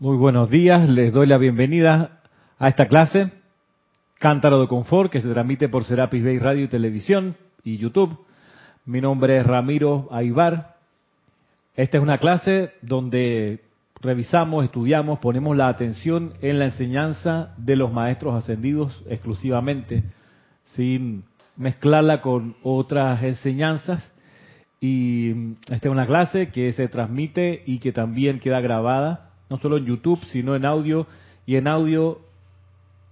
Muy buenos días, les doy la bienvenida a esta clase, Cántaro de Confort, que se transmite por Serapis Bay Radio y Televisión y YouTube. Mi nombre es Ramiro Aibar. Esta es una clase donde revisamos, estudiamos, ponemos la atención en la enseñanza de los maestros ascendidos exclusivamente, sin mezclarla con otras enseñanzas. Y esta es una clase que se transmite y que también queda grabada no solo en YouTube, sino en audio y en audio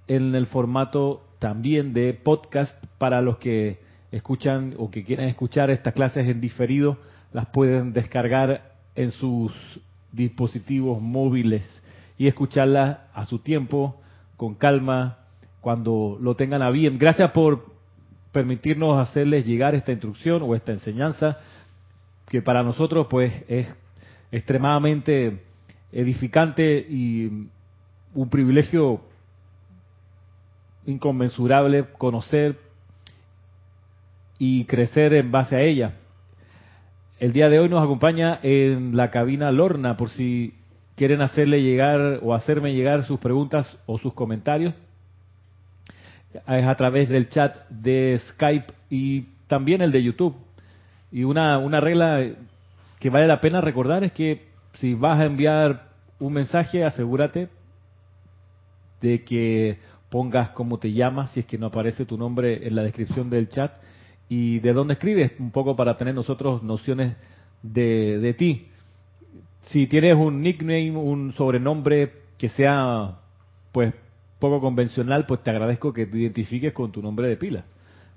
en el formato también de podcast para los que escuchan o que quieren escuchar estas clases en diferido, las pueden descargar en sus dispositivos móviles y escucharlas a su tiempo, con calma, cuando lo tengan a bien. Gracias por permitirnos hacerles llegar esta instrucción o esta enseñanza que para nosotros pues es extremadamente edificante y un privilegio inconmensurable conocer y crecer en base a ella. El día de hoy nos acompaña en la cabina Lorna por si quieren hacerle llegar o hacerme llegar sus preguntas o sus comentarios. Es a través del chat de Skype y también el de YouTube. Y una, una regla que vale la pena recordar es que si vas a enviar un mensaje, asegúrate de que pongas cómo te llamas, si es que no aparece tu nombre en la descripción del chat, y de dónde escribes, un poco para tener nosotros nociones de, de ti. Si tienes un nickname, un sobrenombre que sea pues poco convencional, pues te agradezco que te identifiques con tu nombre de pila.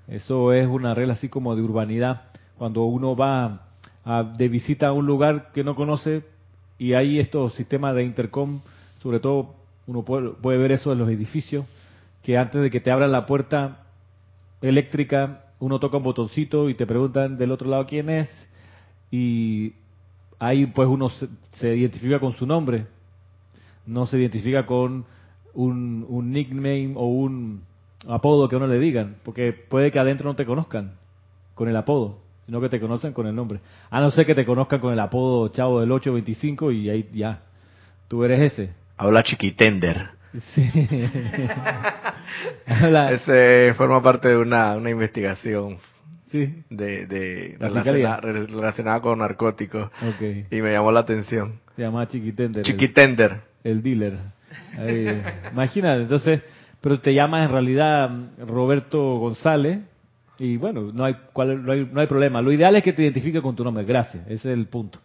Eso es una regla así como de urbanidad. Cuando uno va a, de visita a un lugar que no conoce, y hay estos sistemas de intercom, sobre todo uno puede, ver eso en los edificios, que antes de que te abran la puerta eléctrica, uno toca un botoncito y te preguntan del otro lado quién es, y ahí pues uno se, identifica con su nombre, no se identifica con un, un nickname o un apodo que uno le digan, porque puede que adentro no te conozcan con el apodo sino que te conocen con el nombre. A no ser que te conozcan con el apodo Chavo del 825 y ahí ya, tú eres ese. Habla chiquitender. Sí. Ese forma parte de una, una investigación sí. de, de relacionada, con narcóticos. Okay. Y me llamó la atención. Se llama Chiquitender. Chiquitender. El, dealer. imagínate, entonces, pero te llamas en realidad Roberto González y bueno, no hay, no hay, no hay problema. Lo ideal es que te identifique con tu nombre. Gracias, ese es el punto.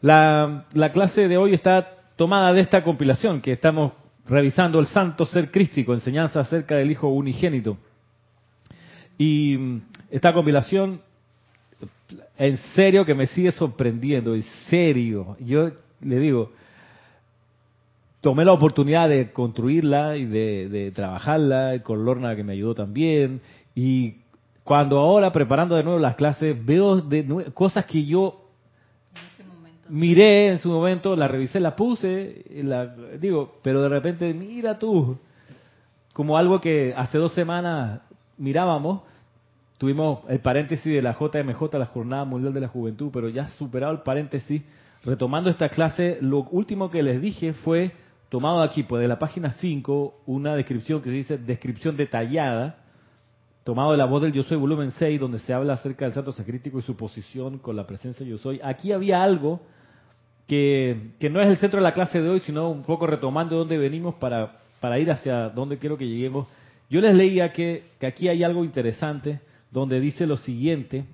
La, la clase de hoy está tomada de esta compilación que estamos revisando el santo ser crístico, enseñanza acerca del Hijo unigénito. Y mm, esta compilación, en serio que me sigue sorprendiendo, en serio. Yo le digo, tomé la oportunidad de construirla y de, de trabajarla, con Lorna que me ayudó también, y cuando ahora preparando de nuevo las clases veo de cosas que yo miré en su momento, la revisé, la puse, la, digo, pero de repente mira tú, como algo que hace dos semanas mirábamos, tuvimos el paréntesis de la JMJ, la Jornada Mundial de la Juventud, pero ya superado el paréntesis, retomando esta clase, lo último que les dije fue tomado aquí, pues de la página 5, una descripción que dice descripción detallada tomado de la voz del Yo Soy, volumen 6, donde se habla acerca del santo sacrístico y su posición con la presencia Yo Soy. Aquí había algo que, que no es el centro de la clase de hoy, sino un poco retomando de dónde venimos para, para ir hacia dónde quiero que lleguemos. Yo les leía que, que aquí hay algo interesante donde dice lo siguiente,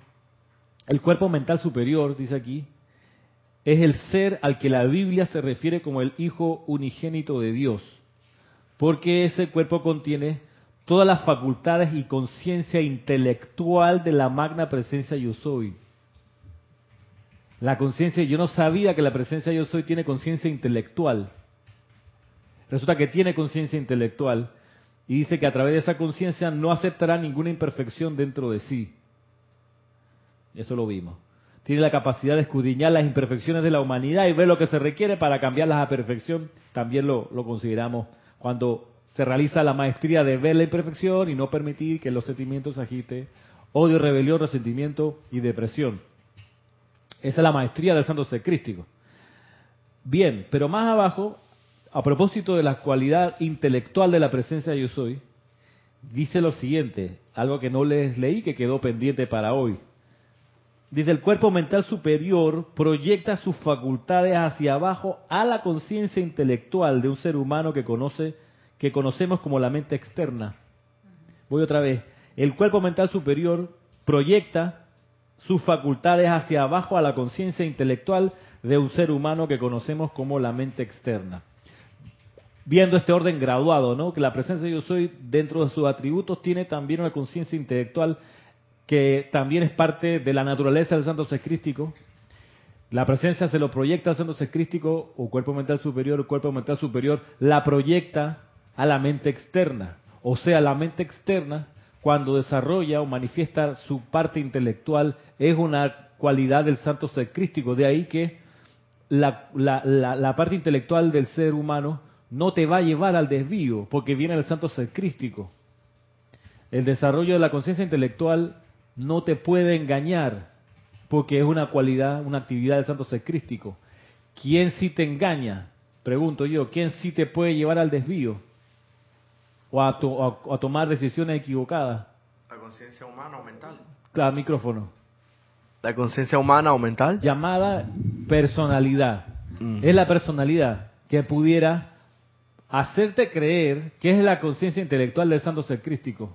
el cuerpo mental superior, dice aquí, es el ser al que la Biblia se refiere como el Hijo unigénito de Dios, porque ese cuerpo contiene todas las facultades y conciencia intelectual de la magna presencia yo soy. La conciencia, yo no sabía que la presencia yo soy tiene conciencia intelectual. Resulta que tiene conciencia intelectual y dice que a través de esa conciencia no aceptará ninguna imperfección dentro de sí. Eso lo vimos. Tiene la capacidad de escudriñar las imperfecciones de la humanidad y ver lo que se requiere para cambiarlas a perfección. También lo, lo consideramos cuando se realiza la maestría de ver la imperfección y no permitir que los sentimientos agite odio, rebelión, resentimiento y depresión. Esa es la maestría del santo ser crístico. Bien, pero más abajo a propósito de la cualidad intelectual de la presencia de yo soy, dice lo siguiente, algo que no les leí que quedó pendiente para hoy. Dice, el cuerpo mental superior proyecta sus facultades hacia abajo a la conciencia intelectual de un ser humano que conoce, que conocemos como la mente externa. Voy otra vez. El cuerpo mental superior proyecta sus facultades hacia abajo a la conciencia intelectual de un ser humano que conocemos como la mente externa. Viendo este orden graduado, ¿no? Que la presencia de yo soy dentro de sus atributos tiene también una conciencia intelectual que también es parte de la naturaleza del santo ser crístico. La presencia se lo proyecta al santo ser crístico o cuerpo mental superior o cuerpo mental superior, la proyecta a la mente externa. O sea, la mente externa, cuando desarrolla o manifiesta su parte intelectual, es una cualidad del santo ser crístico. De ahí que la, la, parte intelectual del ser humano no te va a llevar al desvío, porque viene del santo ser crístico. El desarrollo de la conciencia intelectual no te puede engañar, porque es una cualidad, una actividad del santo ser crístico. ¿Quién sí te engaña? Pregunto yo, ¿quién sí te puede llevar al desvío? O a, a, tomar decisiones equivocadas. La conciencia humana o mental. Claro, micrófono. La conciencia humana o mental. Llamada personalidad. Mm. Es la personalidad que pudiera hacerte creer que es la conciencia intelectual del santo ser crístico,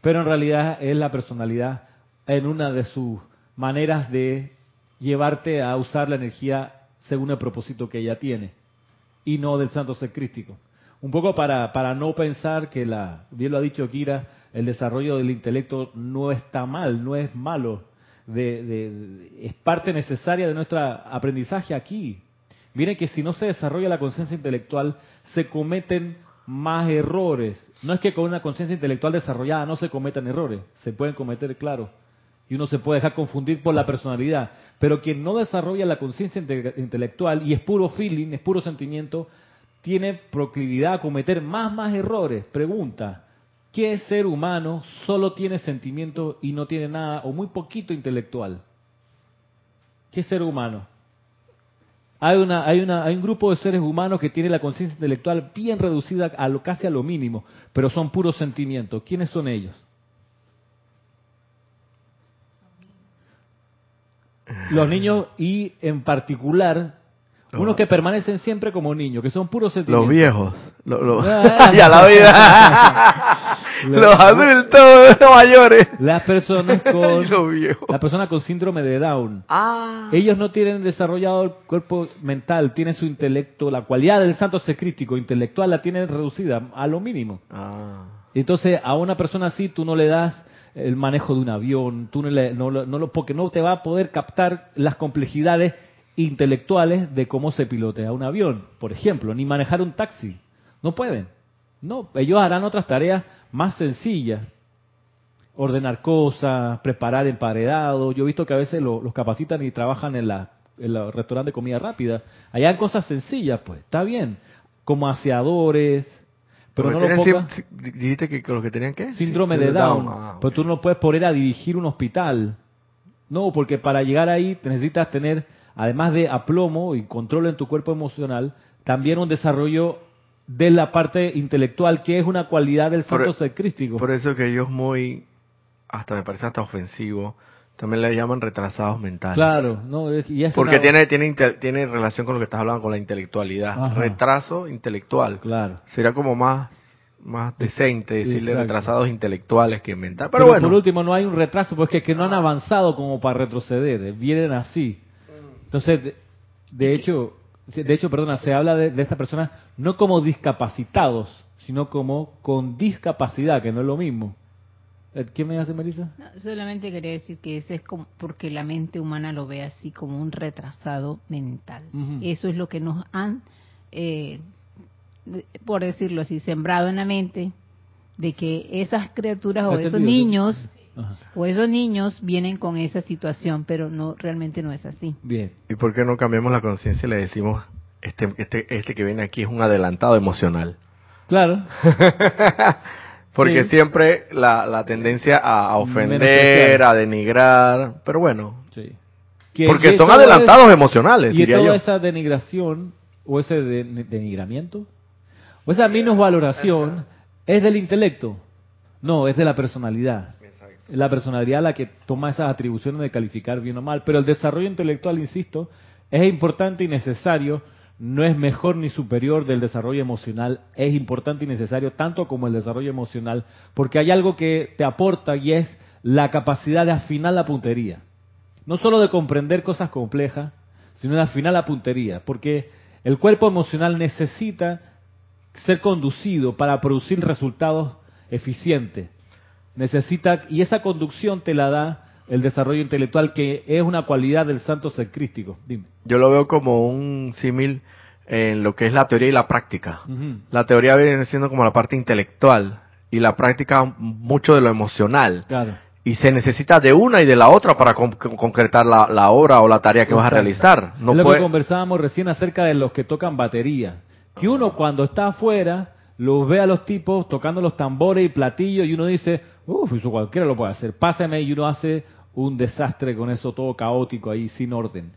pero en realidad es la personalidad en una de sus maneras de llevarte a usar la energía según el propósito que ella tiene y no del santo ser crístico. Un poco para, para no pensar que, la, bien lo ha dicho Kira, el desarrollo del intelecto no está mal, no es malo, de, es parte necesaria de nuestro aprendizaje aquí. Miren que si no se desarrolla la conciencia intelectual, se cometen más errores. No es que con una conciencia intelectual desarrollada no se cometan errores, se pueden cometer, claro, y uno se puede dejar confundir por la personalidad. Pero quien no desarrolla la conciencia intelectual y es puro feeling, es puro sentimiento, tiene proclividad a cometer más, más errores. Pregunta, ¿qué ser humano solo tiene sentimiento y no tiene nada o muy poquito intelectual? ¿Qué ser humano? Hay, una, hay, una, hay un grupo de seres humanos que tiene la conciencia intelectual bien reducida a lo, casi a lo mínimo, pero son puros sentimientos. ¿Quiénes son ellos? los niños y en particular unos que permanecen siempre como niños, que son puros sentimientos. Los viejos. Ah. ya la vida. los adultos mayores. Las personas con las personas con síndrome de Down. Ah. Ellos no tienen desarrollado el cuerpo mental, tienen su intelecto, la cualidad del santo ser crítico intelectual la tienen reducida a lo mínimo. Ah. Entonces, a una persona así tú no le das el manejo de un avión, tú no, lo, porque no te va a poder captar las complejidades intelectuales de cómo se pilotea un avión, por ejemplo, ni manejar un taxi. No pueden. No, ellos harán otras tareas más sencillas. Ordenar cosas, preparar emparedado. Yo he visto que a veces los capacitan y trabajan en la en el restaurante de comida rápida. Allá hay cosas sencillas, pues, está bien. Como aseadores, pero no lo dijiste que los que tenían qué? Síndrome de Down. Ah, pero tú no puedes poner a dirigir un hospital. No, porque para llegar ahí necesitas tener, además de aplomo y control en tu cuerpo emocional, también un desarrollo de la parte intelectual, que es una cualidad del santo ser crístico. Por eso que ellos muy, hasta me parece hasta ofensivo, también le llaman retrasados mentales. Claro, no, porque tiene, tiene, tiene relación con lo que estás hablando con la intelectualidad. Retraso intelectual. Claro. Sería como más más decente decirle retrasados intelectuales que mentales. Pero, bueno. por último, no hay un retraso, porque es que no han avanzado como para retroceder, eh, vienen así. Entonces, de, hecho, de hecho, perdona, se habla de, de esta persona no como discapacitados, sino como con discapacidad, que no es lo mismo. Eh, ¿Qué me hace Marisa? solamente quería decir que eso es como porque la mente humana lo ve así como un retrasado mental. Eso es lo que nos han, eh, por decirlo así, sembrado en la mente de que esas criaturas o esos niños o esos niños vienen con esa situación, pero no realmente no es así. Bien. ¿Y por qué no cambiamos la conciencia y le decimos este este este que viene aquí es un adelantado emocional? Claro. Porque siempre la, la tendencia a, ofender, a denigrar, pero bueno. Sí. porque son adelantados emocionales, y toda esa denigración o ese denigramiento Pues esa valoración es del intelecto. No, es de la personalidad. La personalidad la que toma esas atribuciones de calificar bien o mal. Pero el desarrollo intelectual, insisto, es importante y necesario. No es mejor ni superior del desarrollo emocional. Es importante y necesario tanto como el desarrollo emocional. Porque hay algo que te aporta y es la capacidad de afinar la puntería. No solo de comprender cosas complejas, sino de afinar la puntería. Porque el cuerpo emocional necesita ser conducido para producir resultados eficientes. Necesita, y esa conducción te la da el desarrollo intelectual, que es una cualidad del santo ser crístico. Yo lo veo como un símil en lo que es la teoría y la práctica. La teoría viene siendo como la parte intelectual y la práctica mucho de lo emocional. Y se necesita de una y de la otra para concretar la, obra o la tarea que vas a realizar. No es lo que conversábamos recién acerca de los que tocan batería que uno cuando está afuera los ve a los tipos tocando los tambores y platillos y uno dice, uff, eso cualquiera lo puede hacer, pásame y uno hace un desastre con eso todo caótico ahí, sin orden.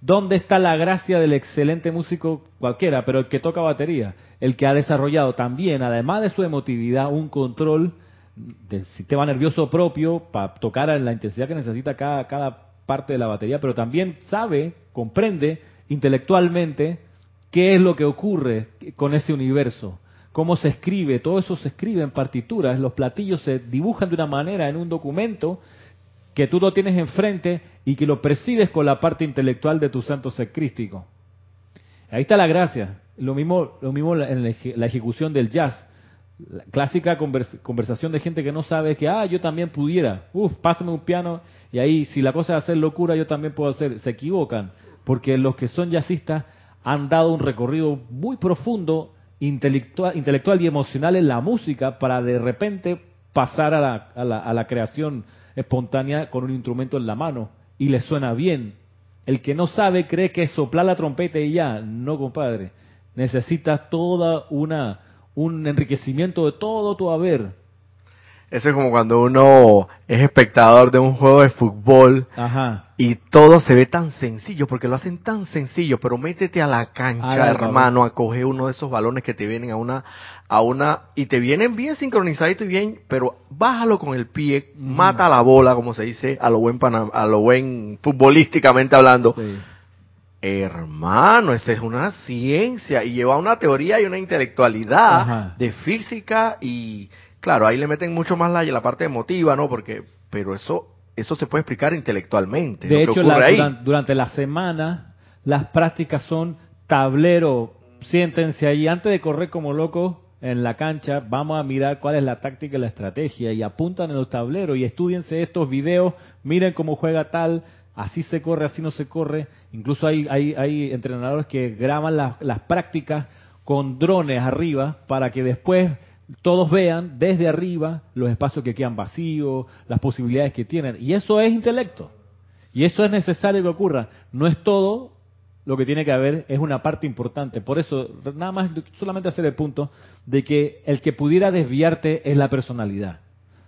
¿Dónde está la gracia del excelente músico cualquiera, pero el que toca batería? El que ha desarrollado también, además de su emotividad, un control del sistema nervioso propio para tocar en la intensidad que necesita cada, cada parte de la batería, pero también sabe, comprende intelectualmente qué es lo que ocurre con ese universo, cómo se escribe, todo eso se escribe en partituras, los platillos se dibujan de una manera en un documento que tú lo tienes enfrente y que lo percibes con la parte intelectual de tu santo ser crístico. Ahí está la gracia. Lo mismo, lo mismo en la ejecución del jazz. La clásica conversación de gente que no sabe que, ah, yo también pudiera. Uf, pásame un piano y ahí, si la cosa es hacer locura, yo también puedo hacer. Se equivocan. Porque los que son jazzistas han dado un recorrido muy profundo, intelectual, intelectual y emocional en la música para de repente pasar a la, a, la, a la creación espontánea con un instrumento en la mano y le suena bien. El que no sabe cree que es soplar la trompeta y ya. No, compadre. Necesitas toda una un enriquecimiento de todo tu haber eso es como cuando uno es espectador de un juego de fútbol y todo se ve tan sencillo, porque lo hacen tan sencillo, pero métete a la cancha, hermano, a coger uno de esos balones que te vienen a una, a una, y te vienen bien sincronizaditos y bien, pero bájalo con el pie, mata la bola, como se dice, a lo buen, a lo buen futbolísticamente hablando. Hermano, esa es una ciencia y lleva una teoría y una intelectualidad de física y Claro, ahí le meten mucho más la, la parte emotiva, ¿no? Porque, pero eso, eso se puede explicar intelectualmente. De hecho, Durante, la semana, las prácticas son tablero, siéntense ahí, antes de correr como locos en la cancha, vamos a mirar cuál es la táctica y la estrategia y apuntan en los tableros y estudiense estos videos, miren cómo juega tal, así se corre, así no se corre. Incluso hay, hay, hay entrenadores que graban las, las prácticas con drones arriba para que después todos vean desde arriba los espacios que quedan vacíos, las posibilidades que tienen. Y eso es intelecto. Y eso es necesario que ocurra. No es todo lo que tiene que haber, es una parte importante. Por eso, nada más, solamente hacer el punto de que el que pudiera desviarte es la personalidad.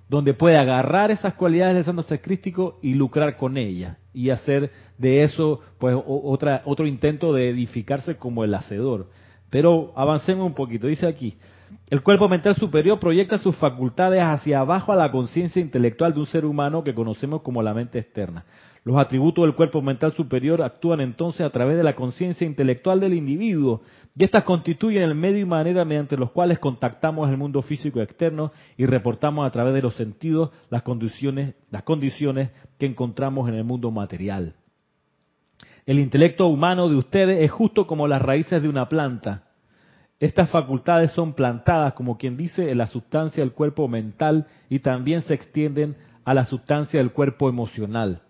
Donde puede agarrar esas cualidades del santo ser crístico y lucrar con ellas. Y hacer de eso, pues, otra, otro intento de edificarse como el hacedor. Pero avancemos un poquito. Dice aquí, el cuerpo mental superior proyecta sus facultades hacia abajo a la conciencia intelectual de un ser humano que conocemos como la mente externa. Los atributos del cuerpo mental superior actúan entonces a través de la conciencia intelectual del individuo y estas constituyen el medio y manera mediante los cuales contactamos el mundo físico externo y reportamos a través de los sentidos las condiciones, las condiciones que encontramos en el mundo material. El intelecto humano de ustedes es justo como las raíces de una planta estas facultades son plantadas, como quien dice, en la sustancia del cuerpo mental y también se extienden a la sustancia del cuerpo emocional.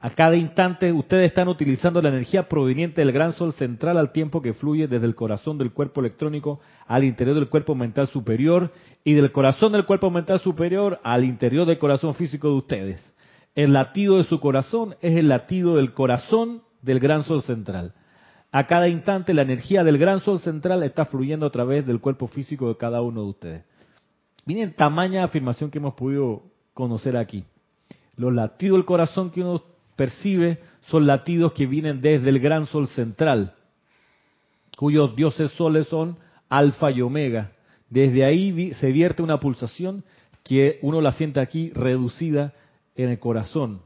A cada instante ustedes están utilizando la energía proveniente del gran sol central al tiempo que fluye desde el corazón del cuerpo electrónico al interior del cuerpo mental superior y del corazón del cuerpo mental superior al interior del corazón físico de ustedes. El latido de su corazón es el latido del corazón del gran sol central. A cada instante la energía del gran sol central está fluyendo a través del cuerpo físico de cada uno de ustedes. Miren tamaña afirmación que hemos podido conocer aquí. Los latidos del corazón que uno percibe son latidos que vienen desde el gran sol central, cuyos dioses soles son alfa y omega. Desde ahí se vierte una pulsación que uno la siente aquí reducida en el corazón.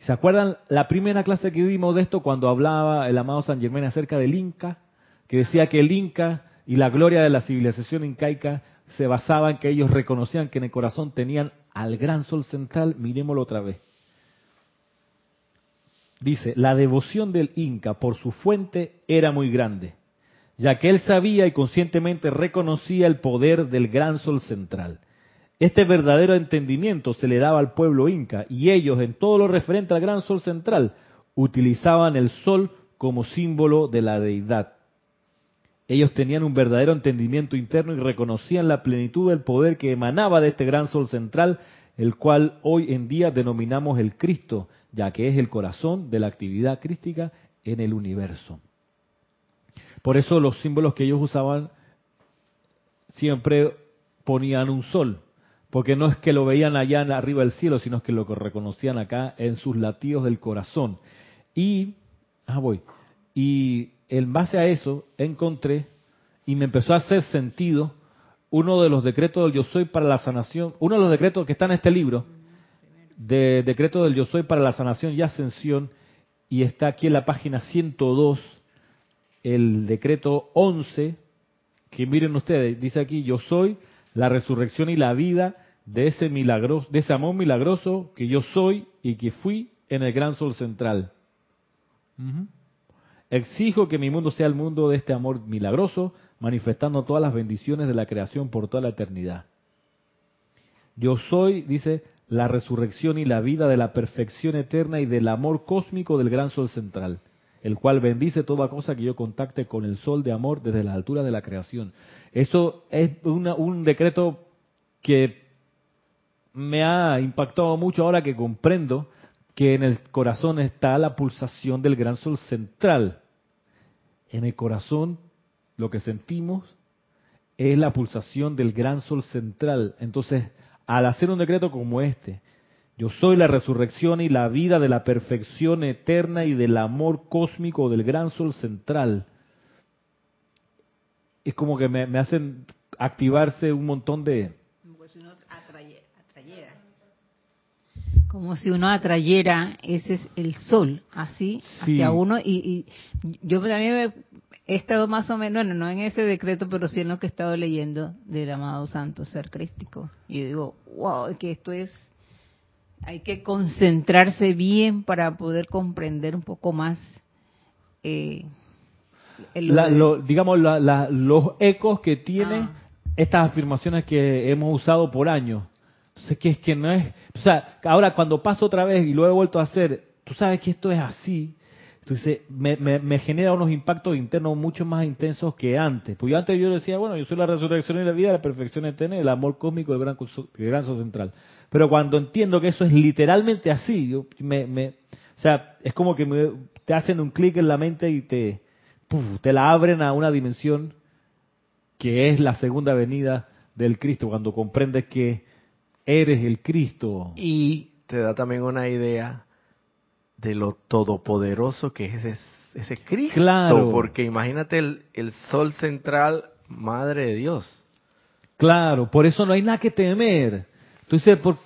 ¿Se acuerdan la primera clase que vimos de esto cuando hablaba el amado San Germán acerca del Inca? Que decía que el Inca y la gloria de la civilización incaica se basaba en que ellos reconocían que en el corazón tenían al gran sol central. Miremoslo otra vez. Dice, la devoción del Inca por su fuente era muy grande, ya que él sabía y conscientemente reconocía el poder del gran sol central. Este verdadero entendimiento se le daba al pueblo inca y ellos, en todo lo referente al gran sol central, utilizaban el sol como símbolo de la deidad. Ellos tenían un verdadero entendimiento interno y reconocían la plenitud del poder que emanaba de este gran sol central, el cual hoy en día denominamos el Cristo, ya que es el corazón de la actividad crística en el universo. Por eso los símbolos que ellos usaban siempre ponían un sol, porque no es que lo veían allá arriba del cielo, sino que lo reconocían acá en sus latidos del corazón. Y, ah, voy, y en base a eso encontré y me empezó a hacer sentido uno de los decretos del yo soy para la sanación, uno de los decretos que está en este libro, de decreto del yo soy para la sanación y ascensión, y está aquí en la página 102, el decreto 11, que miren ustedes, dice aquí, yo soy la resurrección y la vida de ese milagro, de ese amor milagroso que yo soy y que fui en el gran sol central. Exijo que mi mundo sea el mundo de este amor milagroso, manifestando todas las bendiciones de la creación por toda la eternidad. Yo soy, dice, la resurrección y la vida de la perfección eterna y del amor cósmico del gran sol central, el cual bendice toda cosa que yo contacte con el sol de amor desde la altura de la creación. Eso es un decreto que me ha impactado mucho ahora que comprendo que en el corazón está la pulsación del gran sol central. En el corazón lo que sentimos es la pulsación del gran sol central. Entonces, al hacer un decreto como este, yo soy la resurrección y la vida de la perfección eterna y del amor cósmico del gran sol central es como que me, hacen activarse un montón de... Como si uno atrayera. Como si uno atrayera, ese es el sol, así, hacia uno. Y, yo también he estado más o menos, no, no en ese decreto, pero sí en lo que he estado leyendo del amado Santo Ser Crístico. Y yo digo, wow, que esto es hay que concentrarse bien para poder comprender un poco más eh, digamos, los ecos que tienen ah. estas afirmaciones que hemos usado por años. Entonces, que es que no es... O sea, ahora cuando paso otra vez y lo he vuelto a hacer, tú sabes que esto es así. Entonces, me, me, genera unos impactos internos mucho más intensos que antes. Porque antes yo decía, bueno, yo soy la resurrección y la vida, la perfección eterna, el amor cósmico del gran, del gran central. Pero cuando entiendo que eso es literalmente así, yo me, me, o sea, es como que me, te hacen un clic en la mente y te, te la abren a una dimensión que es la segunda venida del Cristo, cuando comprendes que eres el Cristo. Y te da también una idea de lo todopoderoso que es ese, ese Cristo. Claro. Porque imagínate el, el sol central, Madre de Dios. Claro, por eso no hay nada que temer. Entonces, ¿por,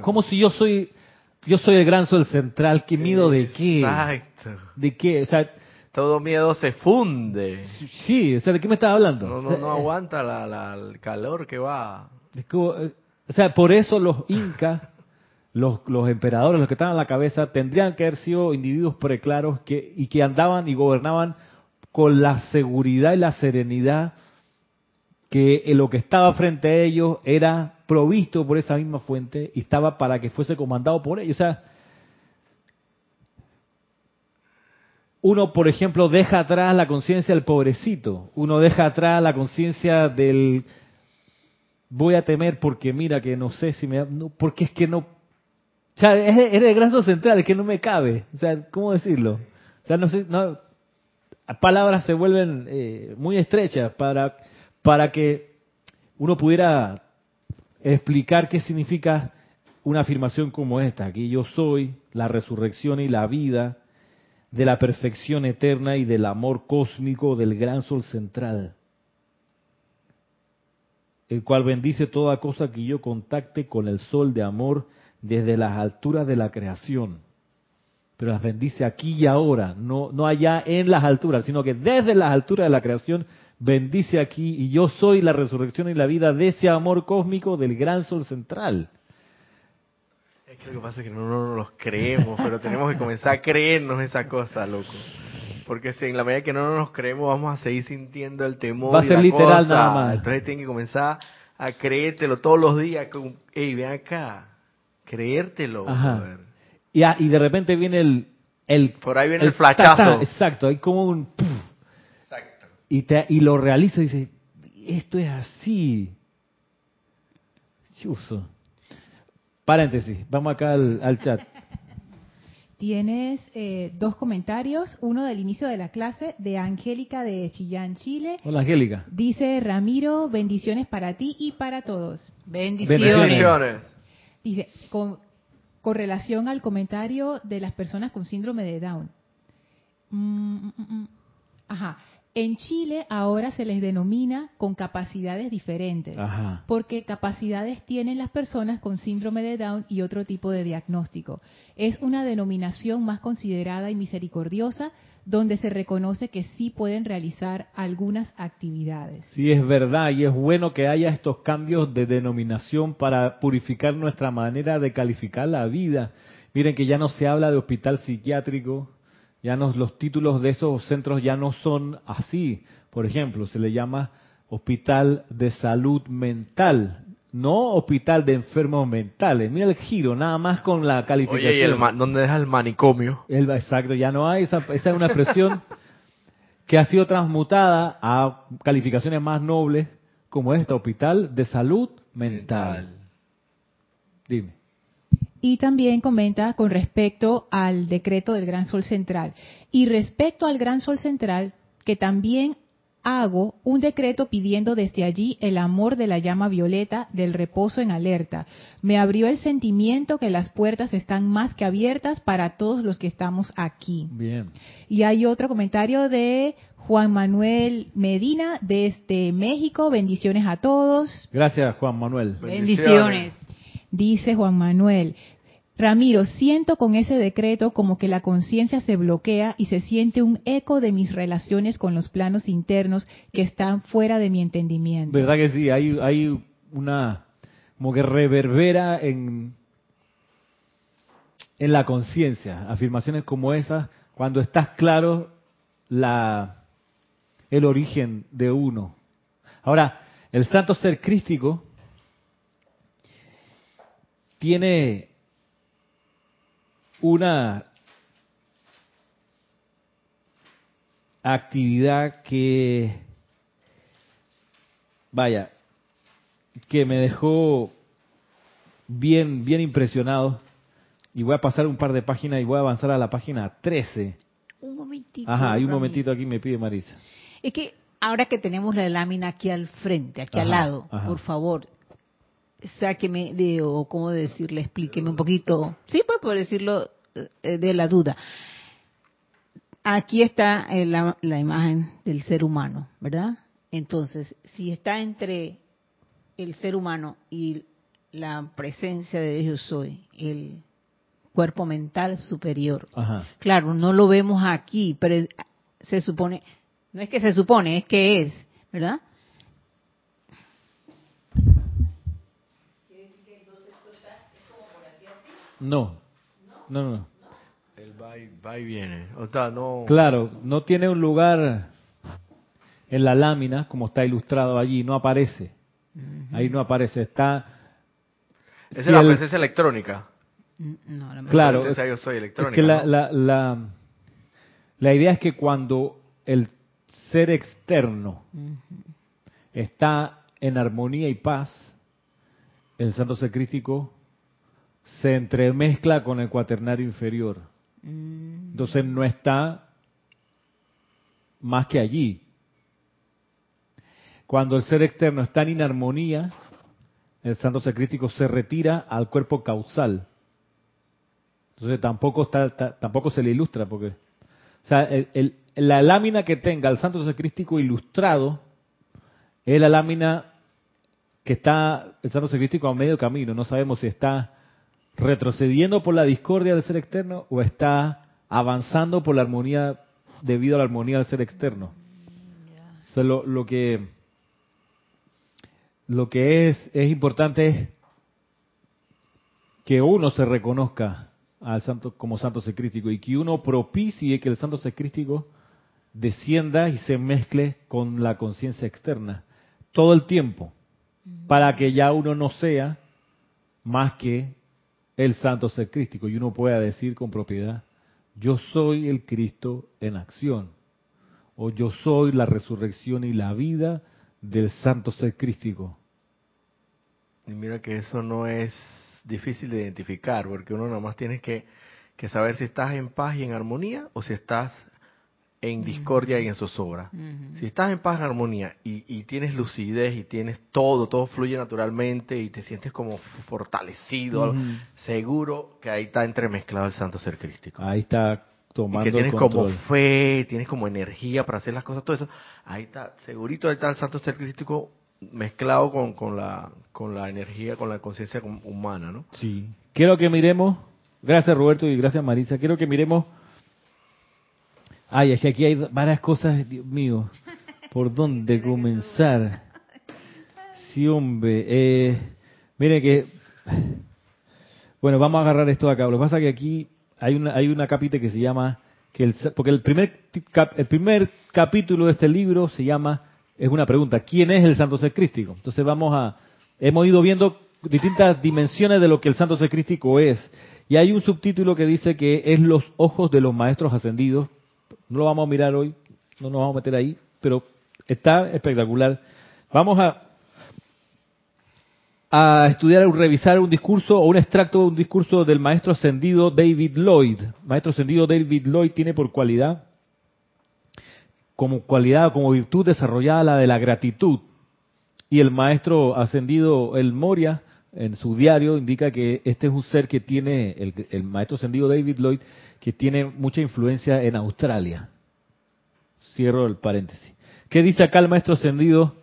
¿cómo, si yo soy yo soy el gran sol central? ¿Qué miedo de qué? Exacto. ¿De qué? O sea, todo miedo se funde. Sí, o sea, ¿de qué me estás hablando? No, no, aguanta la, el calor que va. Eh, o sea, por eso los incas, los, emperadores, los que estaban a la cabeza, tendrían que haber sido individuos preclaros y que andaban y gobernaban con la seguridad y la serenidad que lo que estaba frente a ellos era provisto por esa misma fuente y estaba para que fuese comandado por ellos. O sea, uno, por ejemplo, deja atrás la conciencia del pobrecito, uno deja atrás la conciencia del voy a temer porque mira que no sé si me... No, porque es que no... O sea, es, el gran central, es que no me cabe. O sea, ¿cómo decirlo? O sea, no sé... No, palabras se vuelven eh, muy estrechas para, para que uno pudiera explicar qué significa una afirmación como esta, que yo soy la resurrección y la vida, de la perfección eterna y del amor cósmico del gran sol central. el cual bendice toda cosa que yo contacte con el sol de amor desde las alturas de la creación. Pero las bendice aquí y ahora, no, no allá en las alturas, sino que desde las alturas de la creación bendice aquí y yo soy la resurrección y la vida de ese amor cósmico del gran sol central. Es que lo que pasa es que no, nos los creemos, pero tenemos que comenzar a creernos esa cosa, loco. Porque si en la medida que no nos creemos vamos a seguir sintiendo el temor. Va a ser literal nada más. Entonces tienen que comenzar a creértelo todos los días. Con, Ey, ven acá, creértelo. Ajá. Y, y de repente viene el, el por ahí viene el, flachazo. exacto, hay como un exacto. Y te y lo realiza y dice, esto es así. Chuso. Paréntesis, vamos acá al, chat. Tienes eh, dos comentarios, uno del inicio de la clase de Angélica de Chillán, Chile. Hola Angélica. Dice Ramiro, bendiciones para ti y para todos. Bendiciones. Dice, con, relación al comentario de las personas con síndrome de Down. Mm, mm, mm, Ajá. En Chile ahora se les denomina con capacidades diferentes, porque capacidades tienen las personas con síndrome de Down y otro tipo de diagnóstico. Es una denominación más considerada y misericordiosa, donde se reconoce que sí pueden realizar algunas actividades. Sí, es verdad, y es bueno que haya estos cambios de denominación para purificar nuestra manera de calificar la vida. Miren que ya no se habla de hospital psiquiátrico, ya no, los títulos de esos centros ya no son así. Por ejemplo, se le llama hospital de salud mental, no hospital de enfermos mentales. Mira el giro, nada más con la calificación. Oye, ¿y el dónde deja el manicomio? El, exacto, ya no hay. Esa, esa es una expresión que ha sido transmutada a calificaciones más nobles como esta, hospital de salud mental. Dime. Y también comenta con respecto al decreto del Gran Sol Central. Y respecto al Gran Sol Central, que también hago un decreto pidiendo desde allí el amor de la llama violeta del reposo en alerta. Me abrió el sentimiento que las puertas están más que abiertas para todos los que estamos aquí. Bien. Y hay otro comentario de Juan Manuel Medina desde México. Bendiciones a todos. Gracias, Juan Manuel. Bendiciones. Dice Juan Manuel, Ramiro, siento con ese decreto como que la conciencia se bloquea y se siente un eco de mis relaciones con los planos internos que están fuera de mi entendimiento. ¿Verdad que sí? Hay, hay una, como que reverbera en, en la conciencia, afirmaciones como esas, cuando estás claro la, el origen de uno. Ahora, el santo ser crístico tiene una actividad que, vaya, que me dejó bien, bien impresionado. Y voy a pasar un par de páginas y voy a avanzar a la página 13. Un momentito. Ajá, hay un momentito aquí me pide Marisa. Es que ahora que tenemos la lámina aquí al frente, aquí al lado, por favor, sáqueme de, o cómo decirle, explíqueme un poquito, sí, pues por decirlo, eh, de la duda. Aquí está eh, la, la imagen del ser humano, ¿verdad? Entonces, si está entre el ser humano y la presencia de Dios soy, el cuerpo mental superior. Claro, no lo vemos aquí, pero se supone, no es que se supone, es que es, ¿verdad? No. No, no. El va y, viene. O sea, no... Claro, no tiene un lugar en la lámina, como está ilustrado allí, no aparece. Ahí no aparece, está... Esa es la presencia electrónica. No, la claro, yo soy electrónica. que la, la, la, la, idea es que cuando el ser externo está en armonía y paz, el santo ser se entremezcla con el cuaternario inferior. Mm. Entonces no está más que allí. Cuando el ser externo está en inarmonía, el santo sacrístico se retira al cuerpo causal. Entonces tampoco está, tampoco se le ilustra porque, o sea, la lámina que tenga el santo sacrístico ilustrado es la lámina que está el santo ser a medio camino. No sabemos si está retrocediendo por la discordia del ser externo o está avanzando por la armonía debido a la armonía del ser externo. lo, que lo que es es importante es que uno se reconozca al santo como santo secrístico y que uno propicie que el santo secrístico descienda y se mezcle con la conciencia externa todo el tiempo para que ya uno no sea más que el santo ser crístico y uno pueda decir con propiedad, yo soy el Cristo en acción, o yo soy la resurrección y la vida del santo ser crístico. Y mira que eso no es difícil de identificar, porque uno nada más tiene que, que saber si estás en paz y en armonía o si estás en discordia y en zozobra. Si estás en paz, en armonía y, tienes lucidez y tienes todo, todo fluye naturalmente y te sientes como fortalecido, seguro que ahí está entremezclado el santo ser crístico. Ahí está tomando y que tienes como fe, tienes como energía para hacer las cosas, todo eso. Ahí está, segurito ahí está el santo ser crístico mezclado con, con la con la energía, con la conciencia humana, ¿no? Sí. Quiero que miremos, gracias Roberto y gracias Marisa, quiero que miremos Ay, es que aquí hay varias cosas, Dios mío. ¿Por dónde comenzar? Sí, hombre. Eh, mire que... Bueno, vamos a agarrar esto de acá. Lo que pasa es que aquí hay una, hay una capítulo que se llama... que el, Porque el primer, el primer capítulo de este libro se llama... Es una pregunta. ¿Quién es el Santo Ser Crístico? Entonces vamos a... Hemos ido viendo distintas dimensiones de lo que el Santo Ser Crístico es. Y hay un subtítulo que dice que es los ojos de los maestros ascendidos no lo vamos a mirar hoy, no nos vamos a meter ahí, pero está espectacular. Vamos a, a estudiar o revisar un discurso o un extracto de un discurso del maestro ascendido David Lloyd. Maestro ascendido David Lloyd tiene por cualidad, como cualidad, como virtud desarrollada la de la gratitud. Y el maestro ascendido, el Moria, en su diario indica que este es un ser que tiene, el, el maestro ascendido David Lloyd, que tiene mucha influencia en Australia. Cierro el paréntesis. ¿Qué dice acá el maestro ascendido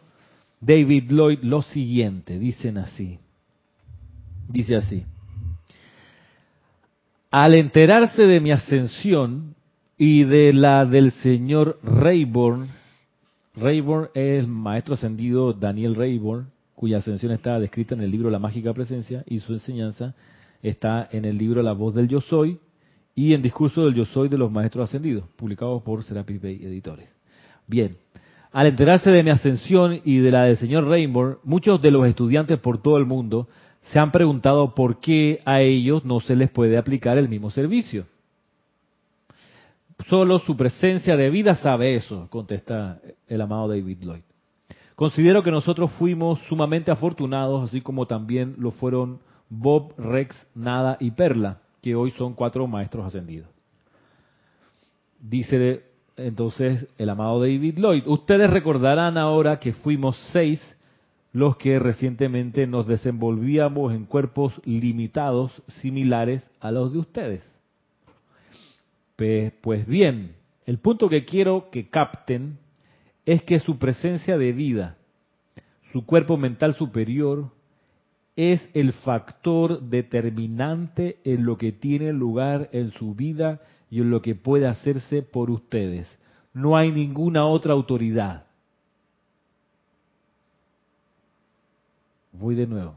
David Lloyd? Lo siguiente, dicen así. Dice así. Al enterarse de mi ascensión y de la del señor Rayborn, Rayborn es el maestro ascendido Daniel Rayborn, cuya ascensión está descrita en el libro La Mágica Presencia y su enseñanza está en el libro La Voz del Yo Soy, y en Discurso del Yo Soy de los Maestros Ascendidos, publicado por Serapis Bay Editores. Bien, al enterarse de mi ascensión y de la del señor Rainbow, muchos de los estudiantes por todo el mundo se han preguntado por qué a ellos no se les puede aplicar el mismo servicio. Solo su presencia de vida sabe eso, contesta el amado David Lloyd. Considero que nosotros fuimos sumamente afortunados, así como también lo fueron Bob, Rex, Nada y Perla que hoy son cuatro maestros ascendidos. Dice entonces el amado David Lloyd, ustedes recordarán ahora que fuimos seis los que recientemente nos desenvolvíamos en cuerpos limitados similares a los de ustedes. Pues, bien, el punto que quiero que capten es que su presencia de vida, su cuerpo mental superior, es el factor determinante en lo que tiene lugar en su vida y en lo que puede hacerse por ustedes. No hay ninguna otra autoridad. Voy de nuevo.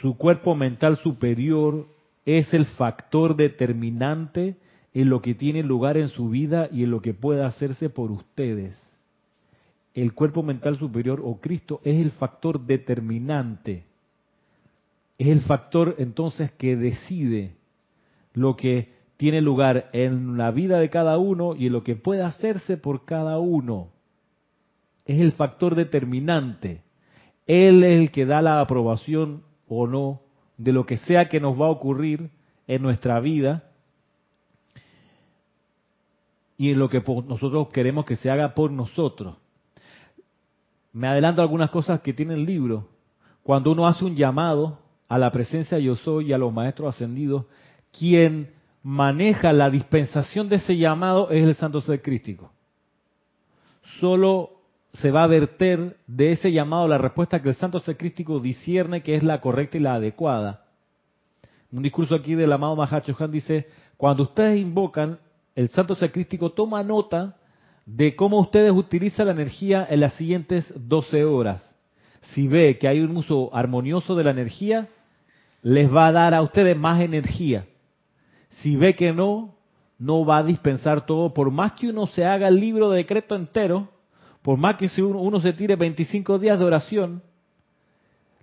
Su cuerpo mental superior es el factor determinante en lo que tiene lugar en su vida y en lo que puede hacerse por ustedes el cuerpo mental superior o Cristo es el factor determinante. Es el factor entonces que decide lo que tiene lugar en la vida de cada uno y en lo que puede hacerse por cada uno. Es el factor determinante. Él es el que da la aprobación o no de lo que sea que nos va a ocurrir en nuestra vida y en lo que nosotros queremos que se haga por nosotros me adelanto algunas cosas que tiene el libro. Cuando uno hace un llamado a la presencia yo soy y a los maestros ascendidos, quien maneja la dispensación de ese llamado es el santo ser crístico. Solo se va a verter de ese llamado la respuesta que el santo ser crístico discierne que es la correcta y la adecuada. Un discurso aquí del amado Mahacho Han dice, cuando ustedes invocan, el santo ser crístico toma nota de cómo ustedes utilizan la energía en las siguientes 12 horas. Si ve que hay un uso armonioso de la energía, les va a dar a ustedes más energía. Si ve que no, no va a dispensar todo. Por más que uno se haga el libro de decreto entero, por más que uno, se tire 25 días de oración,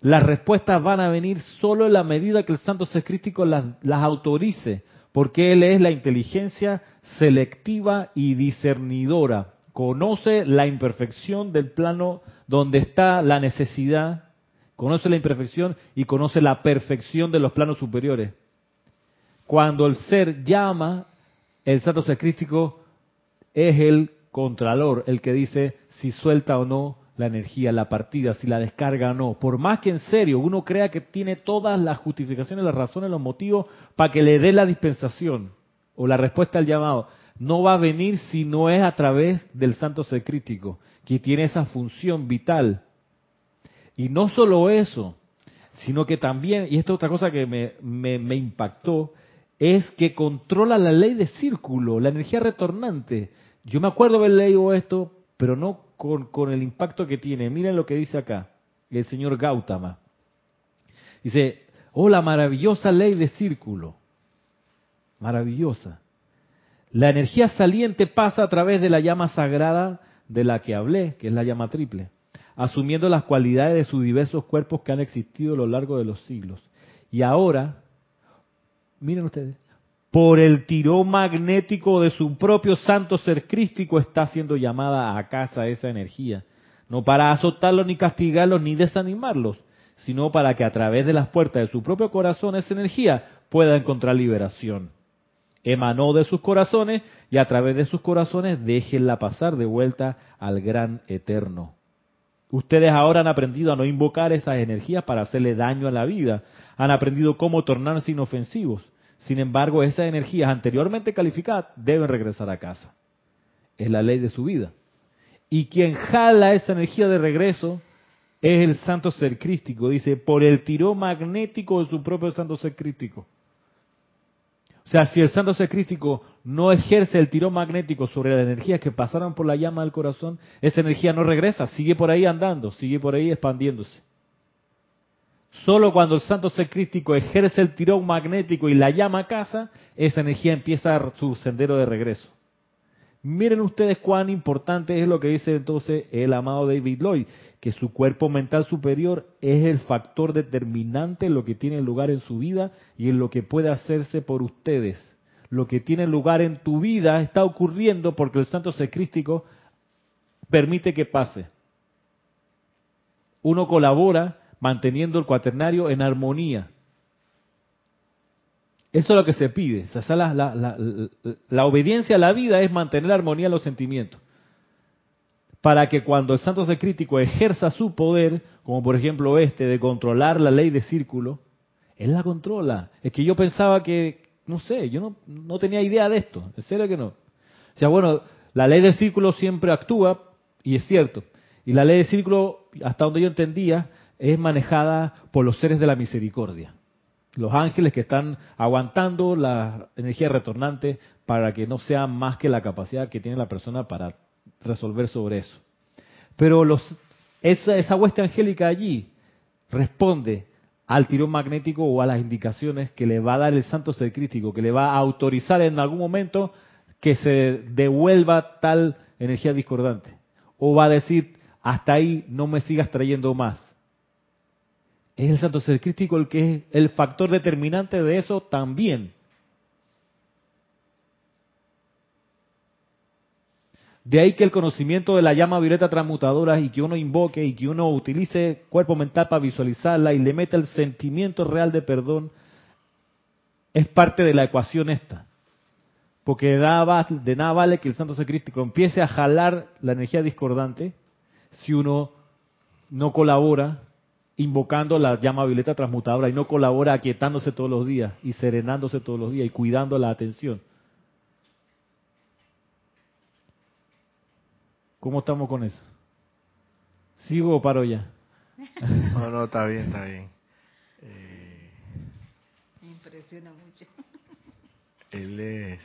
las respuestas van a venir solo en la medida que el Santo Ser las, las autorice, porque Él es la inteligencia selectiva y discernidora. Conoce la imperfección del plano donde está la necesidad, conoce la imperfección y conoce la perfección de los planos superiores. Cuando el ser llama, el santo sacrístico es el contralor, el que dice si suelta o no la energía, la partida, si la descarga o no. Por más que en serio uno crea que tiene todas las justificaciones, las razones, los motivos para que le dé la dispensación o la respuesta al llamado, no va a venir si no es a través del santo ser crítico, que tiene esa función vital. Y no solo eso, sino que también, y esta es otra cosa que me, me, me impactó, es que controla la ley de círculo, la energía retornante. Yo me acuerdo haber leído esto, pero no con, con el impacto que tiene. Miren lo que dice acá el señor Gautama. Dice, oh, la maravillosa ley de círculo. Maravillosa. La energía saliente pasa a través de la llama sagrada de la que hablé, que es la llama triple, asumiendo las cualidades de sus diversos cuerpos que han existido a lo largo de los siglos. Y ahora, miren ustedes, por el tirón magnético de su propio santo ser crístico está siendo llamada a casa esa energía. No para azotarlos ni castigarlos ni desanimarlos, sino para que a través de las puertas de su propio corazón esa energía pueda encontrar liberación. Emanó de sus corazones y a través de sus corazones déjenla pasar de vuelta al gran eterno. Ustedes ahora han aprendido a no invocar esas energías para hacerle daño a la vida. Han aprendido cómo tornarse inofensivos. Sin embargo, esas energías anteriormente calificadas deben regresar a casa. Es la ley de su vida. Y quien jala esa energía de regreso es el santo ser crístico. Dice, por el tirón magnético de su propio santo ser crístico. O sea, si el santo ser crístico no ejerce el tirón magnético sobre las energías que pasaron por la llama del corazón, esa energía no regresa, sigue por ahí andando, sigue por ahí expandiéndose. Solo cuando el santo ser crístico ejerce el tirón magnético y la llama a casa, esa energía empieza su sendero de regreso. Miren ustedes cuán importante es lo que dice entonces el amado David Lloyd, que su cuerpo mental superior es el factor determinante en lo que tiene lugar en su vida y en lo que puede hacerse por ustedes. Lo que tiene lugar en tu vida está ocurriendo porque el santo ser crístico permite que pase. Uno colabora manteniendo el cuaternario en armonía. Eso es lo que se pide. la, obediencia a la vida es mantener la armonía en los sentimientos. Para que cuando el santo ser crítico ejerza su poder, como por ejemplo este, de controlar la ley de círculo, él la controla. Es que yo pensaba que, no sé, yo no, no tenía idea de esto. En serio que no. O sea, bueno, la ley del círculo siempre actúa, y es cierto. Y la ley del círculo, hasta donde yo entendía, es manejada por los seres de la misericordia. Los ángeles que están aguantando la energía retornante para que no sea más que la capacidad que tiene la persona para resolver sobre eso. Pero los, esa, esa hueste angélica allí responde al tirón magnético o a las indicaciones que le va a dar el santo ser crítico, que le va a autorizar en algún momento que se devuelva tal energía discordante. O va a decir, hasta ahí no me sigas trayendo más. Es el santo ser el que es el factor determinante de eso también. De ahí que el conocimiento de la llama violeta transmutadora y que uno invoque y que uno utilice cuerpo mental para visualizarla y le meta el sentimiento real de perdón es parte de la ecuación esta. Porque de nada, vale que el santo ser crítico empiece a jalar la energía discordante si uno no colabora invocando la llama violeta transmutadora y no colabora aquietándose todos los días y serenándose todos los días y cuidando la atención. ¿Cómo estamos con eso? ¿Sigo o paro ya? No, no, está bien, está bien. Eh, Me impresiona mucho. Él es...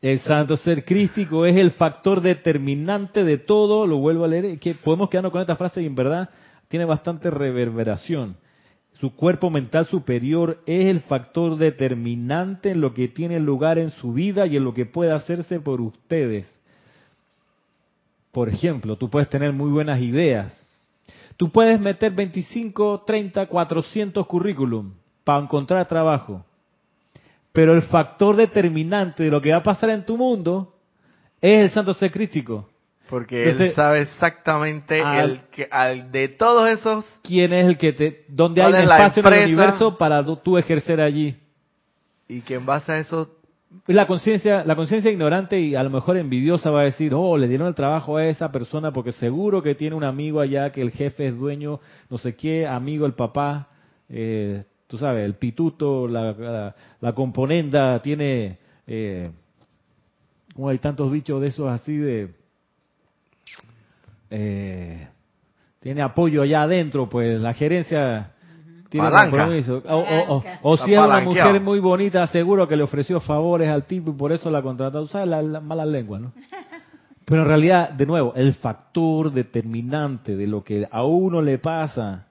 El santo ser crístico es el factor determinante de todo, lo vuelvo a leer, que podemos quedarnos con esta frase y en verdad tiene bastante reverberación. Su cuerpo mental superior es el factor determinante en lo que tiene lugar en su vida y en lo que puede hacerse por ustedes. Por ejemplo, tú puedes tener muy buenas ideas. Tú puedes meter 25, 30, 400 currículum para encontrar trabajo. Pero el factor determinante de lo que va a pasar en tu mundo es el santo ser crístico. Porque él sabe exactamente el que, al de todos esos. ¿Quién es el que te. ¿Dónde hay espacio en el universo para tú ejercer allí? Y que en base a eso. La conciencia, la conciencia ignorante y a lo mejor envidiosa va a decir, oh, le dieron el trabajo a esa persona porque seguro que tiene un amigo allá que el jefe es dueño, no sé qué, amigo el papá, eh, tú sabes, el pituto, la, la, componenda, tiene, eh, como hay tantos dichos de esos así de, eh, tiene apoyo allá adentro, pues la gerencia tiene compromiso. O, si es una mujer muy bonita, seguro que le ofreció favores al tipo y por eso la contrató. Usar la, la mala lengua, ¿no? Pero en realidad, de nuevo, el factor determinante de lo que a uno le pasa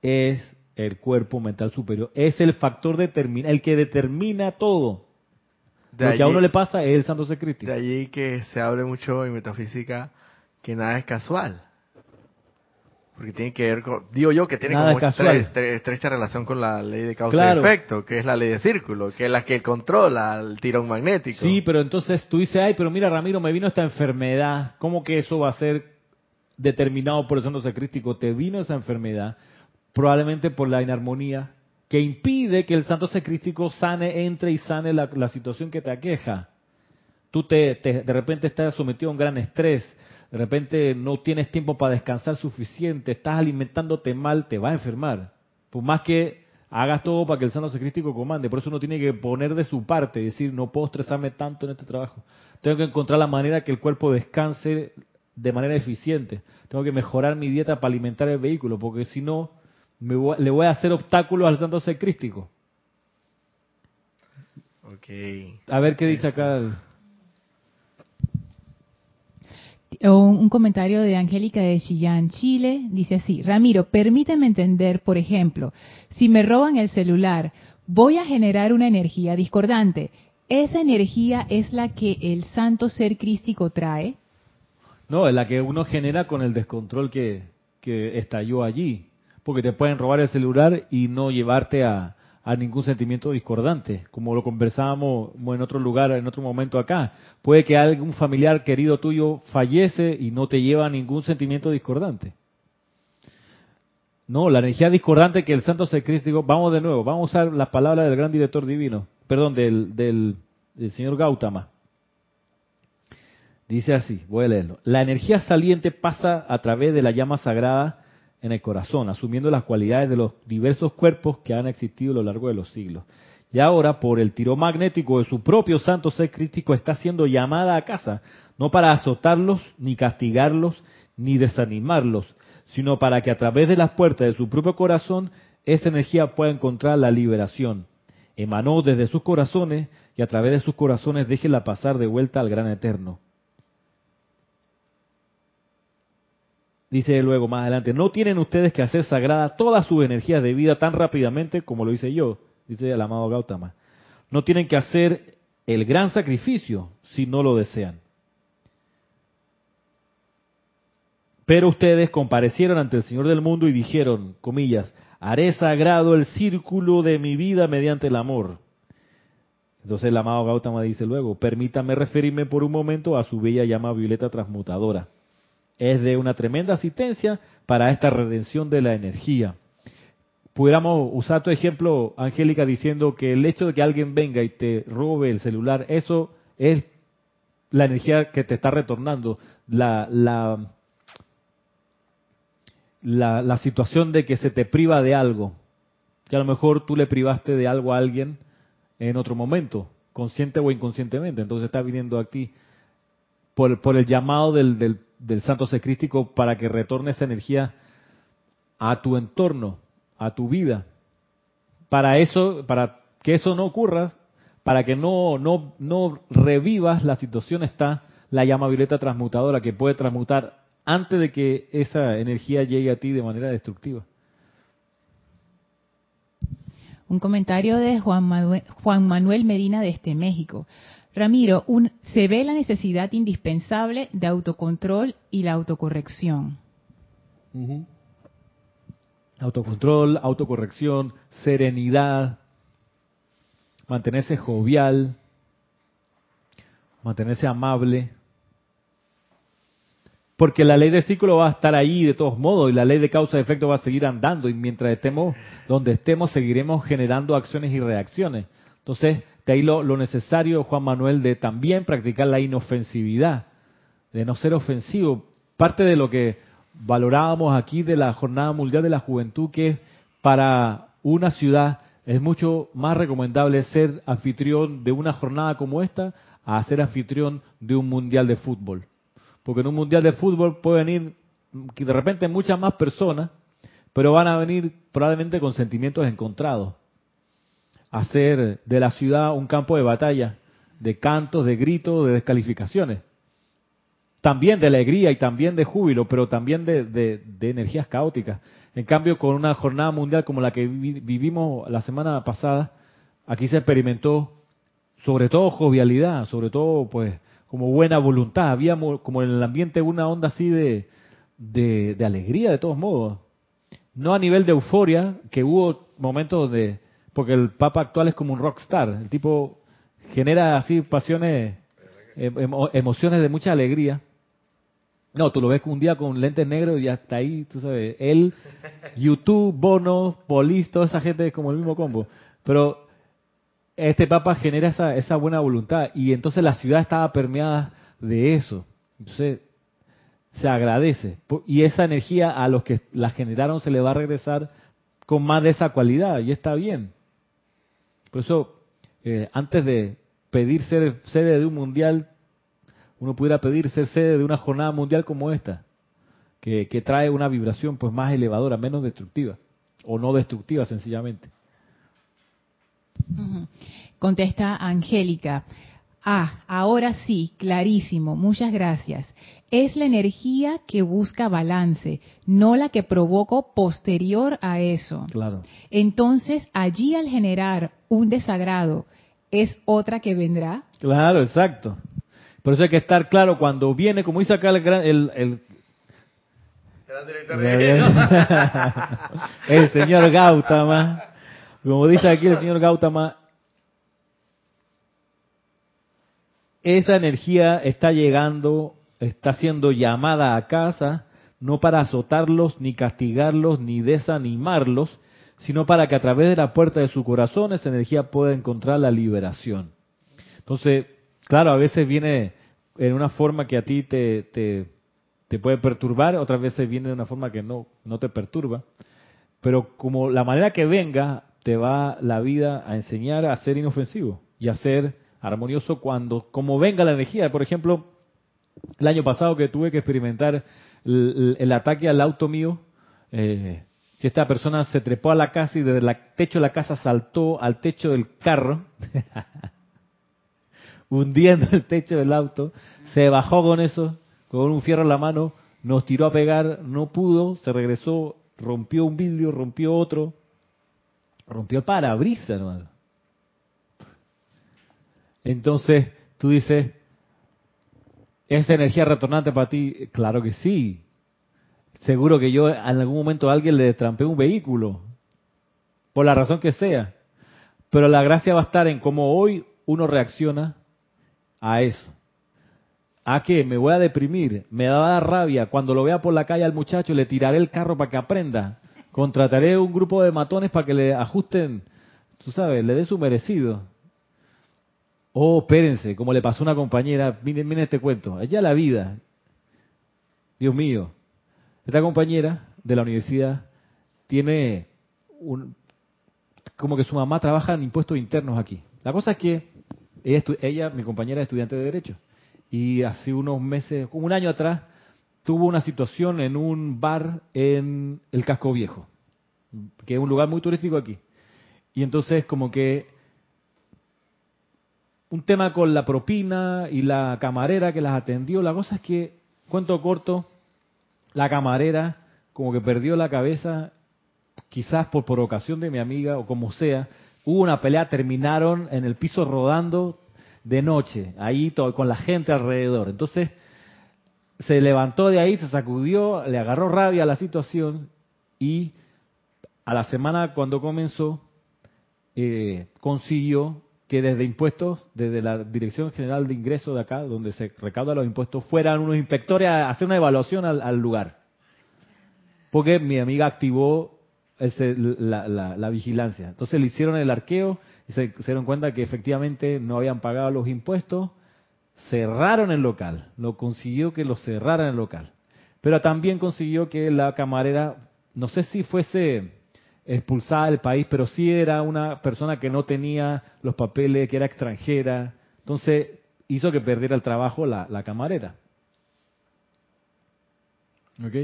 es el cuerpo mental superior. Es el factor determina, el que determina todo. lo que a uno le pasa es el santo secreto. De allí que se abre mucho en metafísica que nada es casual. Porque tiene que ver con, digo yo, que tiene como estrecha relación con la ley de causa y efecto, que es la ley de círculo, que es la que controla el tirón magnético. Sí, pero entonces tú dices, ay, pero mira Ramiro, me vino esta enfermedad, ¿cómo que eso va a ser determinado por el santo sacrístico? Te vino esa enfermedad, probablemente por la inarmonía, que impide que el santo sacrístico sane, entre y sane la, situación que te aqueja. Tú te, de repente estás sometido a un gran estrés, de repente no tienes tiempo para descansar suficiente, estás alimentándote mal, te va a enfermar. Por más que hagas todo para que el sano secrístico comande, por eso uno tiene que poner de su parte, decir, no puedo estresarme tanto en este trabajo. Tengo que encontrar la manera que el cuerpo descanse de manera eficiente. Tengo que mejorar mi dieta para alimentar el vehículo, porque si no, me le voy a hacer obstáculos al santo secrístico. Okay. A ver qué dice acá. un comentario de Angélica de Chillán, Chile, dice así, Ramiro, permíteme entender, por ejemplo, si me roban el celular, voy a generar una energía discordante. ¿Esa energía es la que el santo ser crístico trae? No, es la que uno genera con el descontrol que, que estalló allí. Porque te pueden robar el celular y no llevarte a, ningún sentimiento discordante, como lo conversábamos en otro lugar, en otro momento acá. Puede que algún familiar querido tuyo fallece y no te lleva a ningún sentimiento discordante. No, la energía discordante que el santo secrístico, vamos de nuevo, vamos a usar las palabras del gran director divino, perdón, del, del, del señor Gautama. Dice así, voy a leerlo. La energía saliente pasa a través de la llama sagrada en el corazón, asumiendo las cualidades de los diversos cuerpos que han existido a lo largo de los siglos. Y ahora, por el tiro magnético de su propio santo ser crítico, está siendo llamada a casa, no para azotarlos, ni castigarlos, ni desanimarlos, sino para que a través de las puertas de su propio corazón, esa energía pueda encontrar la liberación. Emanó desde sus corazones y a través de sus corazones déjela pasar de vuelta al gran eterno. Dice luego más adelante, no tienen ustedes que hacer sagrada toda su energía de vida tan rápidamente como lo hice yo, dice el amado Gautama. No tienen que hacer el gran sacrificio si no lo desean. Pero ustedes comparecieron ante el Señor del mundo y dijeron, comillas, haré sagrado el círculo de mi vida mediante el amor. Entonces el amado Gautama dice luego, permítame referirme por un momento a su bella llama violeta transmutadora es de una tremenda asistencia para esta redención de la energía. Pudiéramos usar tu ejemplo, Angélica, diciendo que el hecho de que alguien venga y te robe el celular, eso es la energía que te está retornando, la, la, la, la situación de que se te priva de algo, que a lo mejor tú le privaste de algo a alguien en otro momento, consciente o inconscientemente, entonces está viniendo a ti por, por el llamado del, del, del santo secrístico para que retorne esa energía a tu entorno, a tu vida. Para eso, para que eso no ocurra, para que no, no, no revivas la situación está la llama violeta transmutadora que puede transmutar antes de que esa energía llegue a ti de manera destructiva. Un comentario de Juan Manuel, Juan Manuel Medina desde México. Ramiro, un, se ve la necesidad indispensable de autocontrol y la autocorrección. Autocontrol, autocorrección, serenidad, mantenerse jovial, mantenerse amable, porque la ley del ciclo va a estar ahí de todos modos y la ley de causa y efecto va a seguir andando y mientras estemos donde estemos seguiremos generando acciones y reacciones. Entonces, de ahí lo, lo necesario, Juan Manuel, de también practicar la inofensividad, de no ser ofensivo. Parte de lo que valorábamos aquí de la Jornada Mundial de la Juventud, que para una ciudad es mucho más recomendable ser anfitrión de una jornada como esta a ser anfitrión de un mundial de fútbol porque en un mundial de fútbol pueden ir de repente muchas más personas, pero van a venir probablemente con sentimientos encontrados. Hacer de la ciudad un campo de batalla, de cantos, de gritos, de descalificaciones. También de alegría y también de júbilo, pero también de, de energías caóticas. En cambio, con una jornada mundial como la que vivimos la semana pasada, aquí se experimentó sobre todo jovialidad, sobre todo pues como buena voluntad, había como en el ambiente una onda así de, de, alegría de todos modos. No a nivel de euforia, que hubo momentos de... Porque el Papa actual es como un rockstar, el tipo genera así pasiones, emociones de mucha alegría. No, tú lo ves un día con lentes negros y hasta ahí, tú sabes, él, YouTube, Bono, Polis, toda esa gente es como el mismo combo. Pero este Papa genera esa, esa buena voluntad y entonces la ciudad estaba permeada de eso. Entonces se agradece y esa energía a los que la generaron se le va a regresar con más de esa cualidad y está bien. Por eso, eh, antes de pedir ser sede de un mundial, uno pudiera pedir ser sede de una jornada mundial como esta, que, que trae una vibración pues más elevadora, menos destructiva o no destructiva sencillamente. Contesta Angélica. Ah, ahora sí, clarísimo, muchas gracias. Es la energía que busca balance, no la que provoco posterior a eso. Claro. Entonces, allí al generar un desagrado, ¿es otra que vendrá? Claro, exacto. Por eso hay que estar claro cuando viene, como dice acá el, el, el el señor Gautama, como dice aquí el señor Gautama, esa energía está llegando, está siendo llamada a casa, no para azotarlos, ni castigarlos, ni desanimarlos, sino para que a través de la puerta de su corazón esa energía pueda encontrar la liberación. Entonces, claro, a veces viene en una forma que a ti te, te, te puede perturbar, otras veces viene de una forma que no, no te perturba. Pero como la manera que venga, te va la vida a enseñar a ser inofensivo y a ser armonioso cuando, como venga la energía. Por ejemplo, el año pasado que tuve que experimentar el, ataque al auto mío, eh, esta persona se trepó a la casa y desde el techo de la casa saltó al techo del carro, hundiendo el techo del auto, se bajó con eso, con un fierro en la mano, nos tiró a pegar, no pudo, se regresó, rompió un vidrio, rompió otro, Rompió el parabrisas, hermano. Entonces, tú dices, ¿es energía retornante para ti? Claro que sí. Seguro que yo en algún momento a alguien le destrampé un vehículo, por la razón que sea. Pero la gracia va a estar en cómo hoy uno reacciona a eso. ¿A qué? Me voy a deprimir, me va a dar rabia. Cuando lo vea por la calle al muchacho, le tiraré el carro para que aprenda. Contrataré un grupo de matones para que le ajusten, tú sabes, le dé su merecido. Oh, espérense, como le pasó a una compañera, miren, miren este cuento, allá la vida. Dios mío, esta compañera de la universidad tiene un, como que su mamá trabaja en impuestos internos aquí. La cosa es que ella, ella mi compañera es estudiante de Derecho, y hace unos meses, un año atrás, tuvo una situación en un bar en el Casco Viejo, que es un lugar muy turístico aquí. Y entonces como que un tema con la propina y la camarera que las atendió, la cosa es que, cuento corto, la camarera como que perdió la cabeza, quizás por provocación de mi amiga o como sea, hubo una pelea, terminaron en el piso rodando de noche, ahí todo, con la gente alrededor. Entonces, se levantó de ahí, se sacudió, le agarró rabia a la situación y a la semana cuando comenzó, eh, consiguió que desde impuestos, desde la Dirección General de Ingresos de acá, donde se recaudan los impuestos, fueran unos inspectores a hacer una evaluación al, lugar. Porque mi amiga activó la, vigilancia. Entonces le hicieron el arqueo y se dieron cuenta que efectivamente no habían pagado los impuestos cerraron el local, lo consiguió que lo cerraran el local, pero también consiguió que la camarera, no sé si fuese expulsada del país, pero sí era una persona que no tenía los papeles, que era extranjera, entonces hizo que perdiera el trabajo la, la camarera. ¿Ok?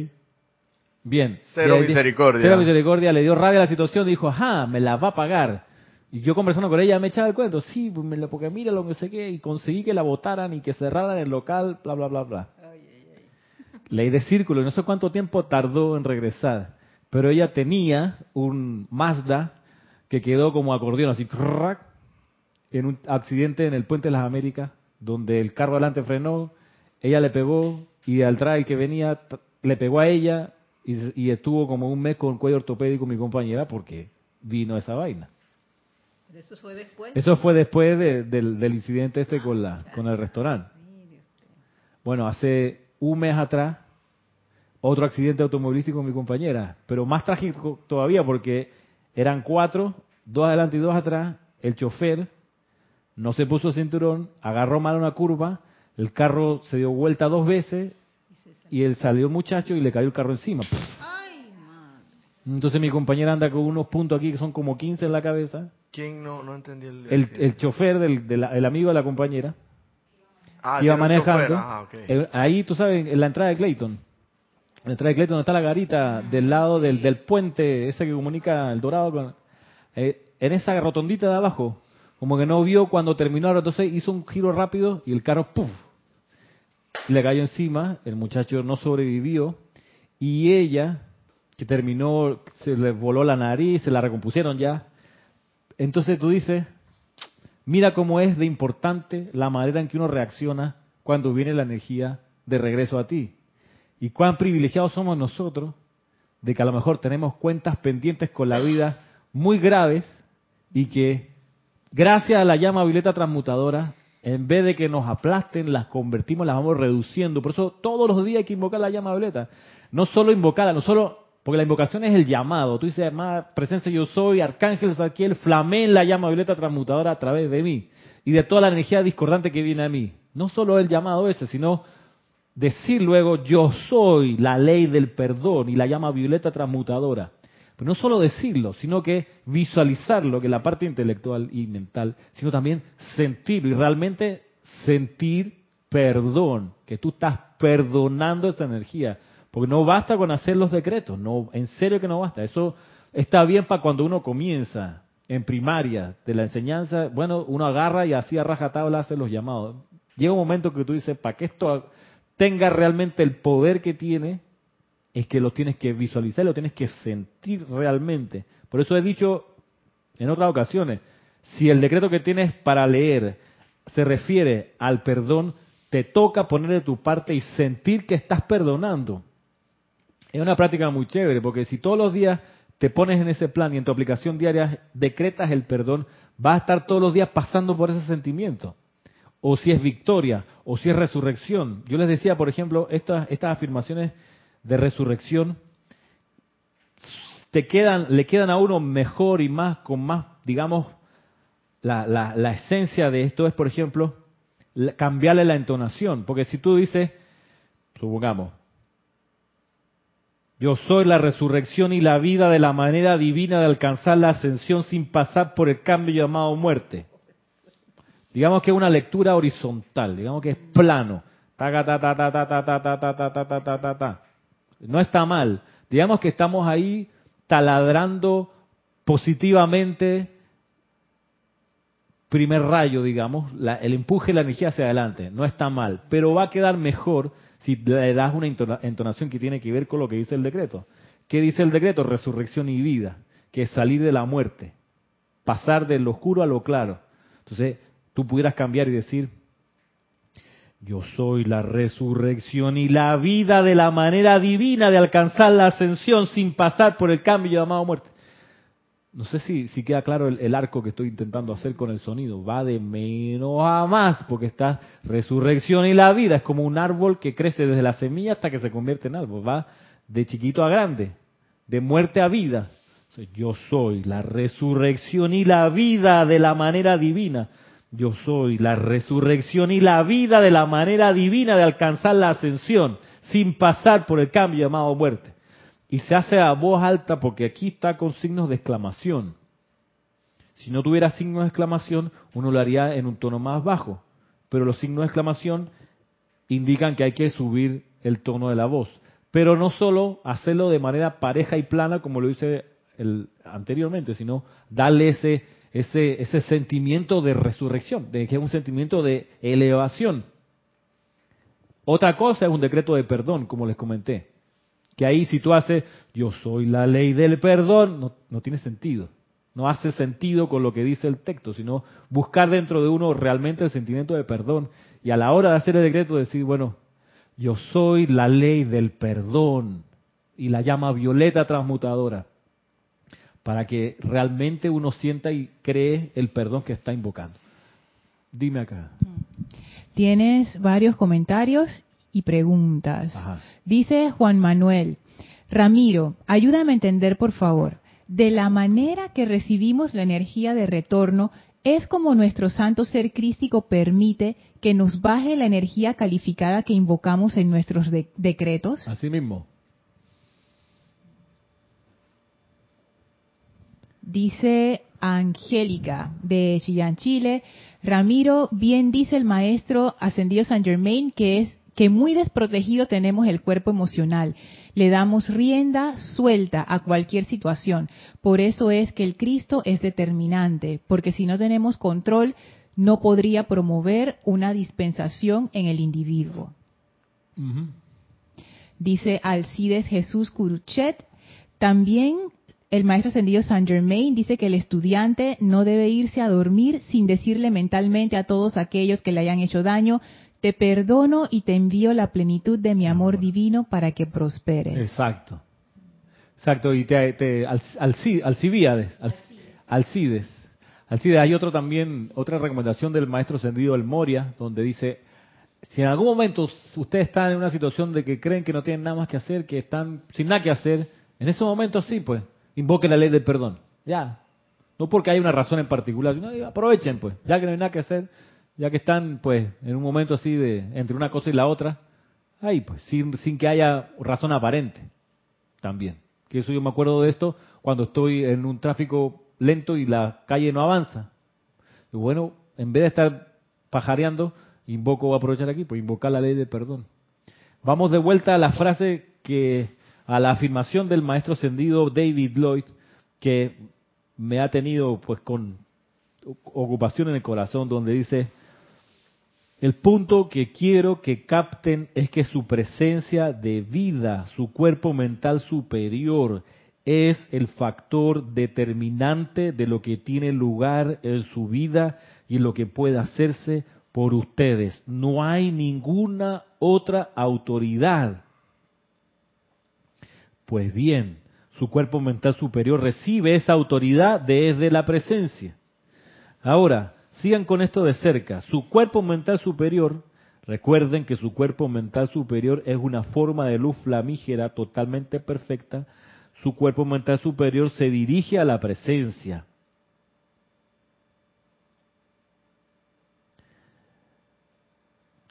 Bien. Cero misericordia. Cero misericordia, le dio rabia a la situación, dijo, ajá, me la va a pagar. Y yo conversando con ella me echaba el cuento, sí, pues porque mira lo que sé qué, y conseguí que la votaran y que cerraran el local, bla, bla, bla, bla. Ley de círculo, y no sé cuánto tiempo tardó en regresar, pero ella tenía un Mazda que quedó como acordeón, así, en un accidente en el Puente de las Américas, donde el carro adelante frenó, ella le pegó, y al trail que venía le pegó a ella, y, y estuvo como un mes con cuello ortopédico mi compañera porque vino esa vaina eso fue después. Eso fue después del, incidente este con la con el restaurante. Bueno, hace un mes atrás otro accidente automovilístico con mi compañera, pero más trágico todavía porque eran cuatro, dos adelante y dos atrás. El chofer no se puso cinturón, agarró mal una curva, el carro se dio vuelta dos veces y él salió el muchacho y le cayó el carro encima. Entonces mi compañera anda con unos puntos aquí que son como 15 en la cabeza ¿Quién no, no entendí el, el, el chofer del, amigo de la compañera ah, iba manejando. Ah, eh, ahí, tú sabes, en la entrada de Clayton. Entrada de Clayton donde está la garita del lado del, del puente, ese que comunica el Dorado con... Eh, en esa rotondita de abajo, como que no vio cuando terminó, entonces hizo un giro rápido y el carro ¡puf! le cayó encima, el muchacho no sobrevivió y ella, que terminó, se le voló la nariz, se la recompusieron ya, entonces tú dices, mira cómo es de importante la manera en que uno reacciona cuando viene la energía de regreso a ti. Y cuán privilegiados somos nosotros de que a lo mejor tenemos cuentas pendientes con la vida muy graves y que gracias a la llama violeta transmutadora, en vez de que nos aplasten, las convertimos, las vamos reduciendo. Por eso todos los días hay que invocar la llama violeta. No solo invocarla, no solo porque la invocación es el llamado. Tú dices, más presencia yo soy, arcángel Saquiel, flamé la llama violeta transmutadora a través de mí. Y de toda la energía discordante que viene a mí. No solo el llamado ese, sino decir luego, yo soy la ley del perdón y la llama violeta transmutadora. Pero no solo decirlo, sino que visualizarlo, que es la parte intelectual y mental, sino también sentirlo y realmente sentir perdón, que tú estás perdonando esa energía porque no basta con hacer los decretos, no, en serio que no basta. Eso está bien para cuando uno comienza en primaria de la enseñanza, bueno, uno agarra y así a rajatabla hace los llamados. Llega un momento que tú dices, para que esto tenga realmente el poder que tiene, es que lo tienes que visualizar, lo tienes que sentir realmente. Por eso he dicho en otras ocasiones, si el decreto que tienes para leer se refiere al perdón, te toca poner de tu parte y sentir que estás perdonando. Es una práctica muy chévere, porque si todos los días te pones en ese plan y en tu aplicación diaria decretas el perdón, vas a estar todos los días pasando por ese sentimiento. O si es victoria, o si es resurrección. Yo les decía, por ejemplo, estas, estas afirmaciones de resurrección te quedan, le quedan a uno mejor y más, con más, digamos, la, la, la esencia de esto es, por ejemplo, cambiarle la entonación. Porque si tú dices, supongamos, yo soy la resurrección y la vida de la manera divina de alcanzar la ascensión sin pasar por el cambio llamado muerte. Digamos que es una lectura horizontal, digamos que es plano. Ta, ta, ta, ta, ta, ta, ta, ta, ta, ta, ta, ta, ta, ta. No está mal. Digamos que estamos ahí taladrando positivamente primer rayo, digamos, el empuje la energía hacia adelante. No está mal, pero va a quedar mejor si le das una entonación que tiene que ver con lo que dice el decreto. ¿Qué dice el decreto? Resurrección y vida, que es salir de la muerte, pasar de lo oscuro a lo claro. Entonces, tú pudieras cambiar y decir, yo soy la resurrección y la vida de la manera divina de alcanzar la ascensión sin pasar por el cambio llamado muerte. No sé si, si queda claro el, arco que estoy intentando hacer con el sonido. Va de menos a más, porque está resurrección y la vida. Es como un árbol que crece desde la semilla hasta que se convierte en árbol. Va de chiquito a grande, de muerte a vida. Yo soy la resurrección y la vida de la manera divina. Yo soy la resurrección y la vida de la manera divina de alcanzar la ascensión sin pasar por el cambio llamado muerte. Y se hace a voz alta porque aquí está con signos de exclamación. Si no tuviera signos de exclamación, uno lo haría en un tono más bajo. Pero los signos de exclamación indican que hay que subir el tono de la voz. Pero no solo hacerlo de manera pareja y plana como lo hice el, anteriormente, sino darle ese, ese, ese sentimiento de resurrección, de que es un sentimiento de elevación. Otra cosa es un decreto de perdón, como les comenté. Que ahí si tú haces, yo soy la ley del perdón, no, no tiene sentido. No hace sentido con lo que dice el texto, sino buscar dentro de uno realmente el sentimiento de perdón. Y a la hora de hacer el decreto decir, bueno, yo soy la ley del perdón y la llama violeta transmutadora para que realmente uno sienta y cree el perdón que está invocando. Dime acá. Tienes varios comentarios y preguntas. Dice Juan Manuel, Ramiro, ayúdame a entender por favor, de la manera que recibimos la energía de retorno, es como nuestro santo ser crístico permite que nos baje la energía calificada que invocamos en nuestros decretos. Así mismo. Dice Angélica de Chillán, Chile. Ramiro, bien dice el maestro ascendido San Germain que es que muy desprotegido tenemos el cuerpo emocional. Le damos rienda suelta a cualquier situación. Por eso es que el Cristo es determinante, porque si no tenemos control, no podría promover una dispensación en el individuo. Dice Alcides Jesús Curuchet. También el maestro ascendido Saint Germain dice que el estudiante no debe irse a dormir sin decirle mentalmente a todos aquellos que le hayan hecho daño, te perdono y te envío la plenitud de mi amor divino para que prosperes. Exacto. Exacto, y te, te Alcibiades, Alcides. Alcides, hay otro también, otra recomendación del maestro ascendido El Moria, donde dice, si en algún momento ustedes están en una situación de que creen que no tienen nada más que hacer, que están sin nada que hacer, en ese momento sí, pues, invoque la ley del perdón. Ya. No porque hay una razón en particular, sino aprovechen, pues, ya que no hay nada que hacer, ya que están pues en un momento así de entre una cosa y la otra, ahí pues sin, sin que haya razón aparente también. Que eso yo me acuerdo de esto cuando estoy en un tráfico lento y la calle no avanza. Bueno, en vez de estar pajareando, invoco, voy a aprovechar aquí, pues invocar la ley de perdón. Vamos de vuelta a la frase que, a la afirmación del maestro ascendido David Lloyd, que me ha tenido pues con ocupación en el corazón, donde dice, el punto que quiero que capten es que su presencia de vida, su cuerpo mental superior, es el factor determinante de lo que tiene lugar en su vida y lo que puede hacerse por ustedes. No hay ninguna otra autoridad. Pues bien, su cuerpo mental superior recibe esa autoridad desde la presencia. Ahora, Sigan con esto de cerca. Su cuerpo mental superior, recuerden que su cuerpo mental superior es una forma de luz flamígera totalmente perfecta. Su cuerpo mental superior se dirige a la presencia.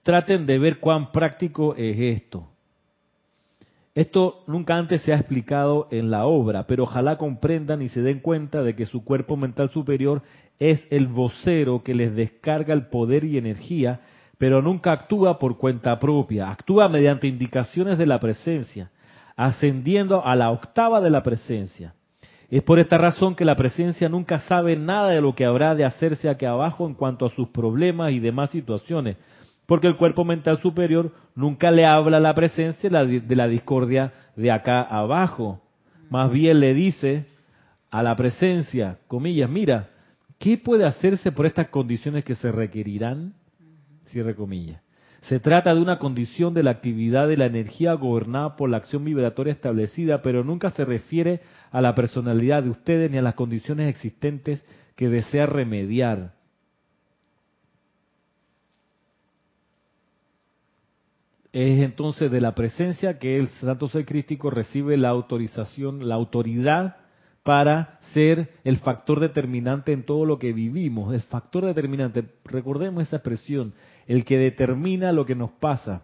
Traten de ver cuán práctico es esto. Esto nunca antes se ha explicado en la obra, pero ojalá comprendan y se den cuenta de que su cuerpo mental superior es el vocero que les descarga el poder y energía, pero nunca actúa por cuenta propia, actúa mediante indicaciones de la presencia, ascendiendo a la octava de la presencia. Es por esta razón que la presencia nunca sabe nada de lo que habrá de hacerse aquí abajo en cuanto a sus problemas y demás situaciones, porque el cuerpo mental superior nunca le habla a la presencia de la discordia de acá abajo. Más bien le dice a la presencia, comillas, mira, ¿qué puede hacerse por estas condiciones que se requerirán? Cierre comillas. Se trata de una condición de la actividad de la energía gobernada por la acción vibratoria establecida, pero nunca se refiere a la personalidad de ustedes ni a las condiciones existentes que desea remediar. Es entonces de la presencia que el Santo Ser Crístico recibe la autorización, la autoridad para ser el factor determinante en todo lo que vivimos. El factor determinante, recordemos esa expresión, el que determina lo que nos pasa.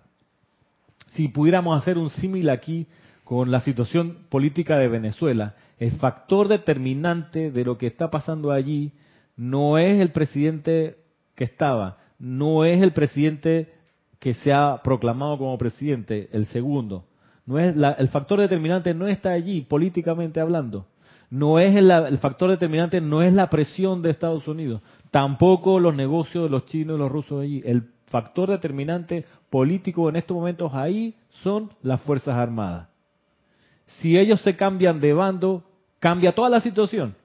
Si pudiéramos hacer un símil aquí con la situación política de Venezuela, el factor determinante de lo que está pasando allí no es el presidente que estaba, no es el presidente que se ha proclamado como presidente, el segundo. No es el factor determinante no está allí políticamente hablando. No es el, factor determinante no es la presión de Estados Unidos, tampoco los negocios de los chinos y los rusos allí. El factor determinante político en estos momentos ahí son las Fuerzas Armadas. Si ellos se cambian de bando, cambia toda la situación.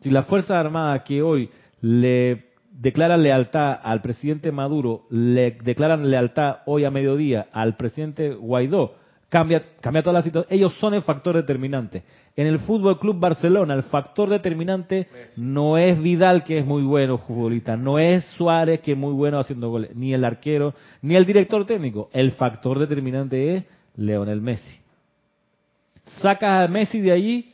Si las Fuerzas Armadas que hoy le declaran lealtad al presidente Maduro, le declaran lealtad hoy a mediodía al presidente Guaidó, cambia, cambia toda la situación. Ellos son el factor determinante. En el Fútbol Club Barcelona, el factor determinante no es Vidal, que es muy bueno futbolista, no es Suárez, que es muy bueno haciendo goles, ni el arquero, ni el director técnico. El factor determinante es Leonel Messi. Sacas a Messi de allí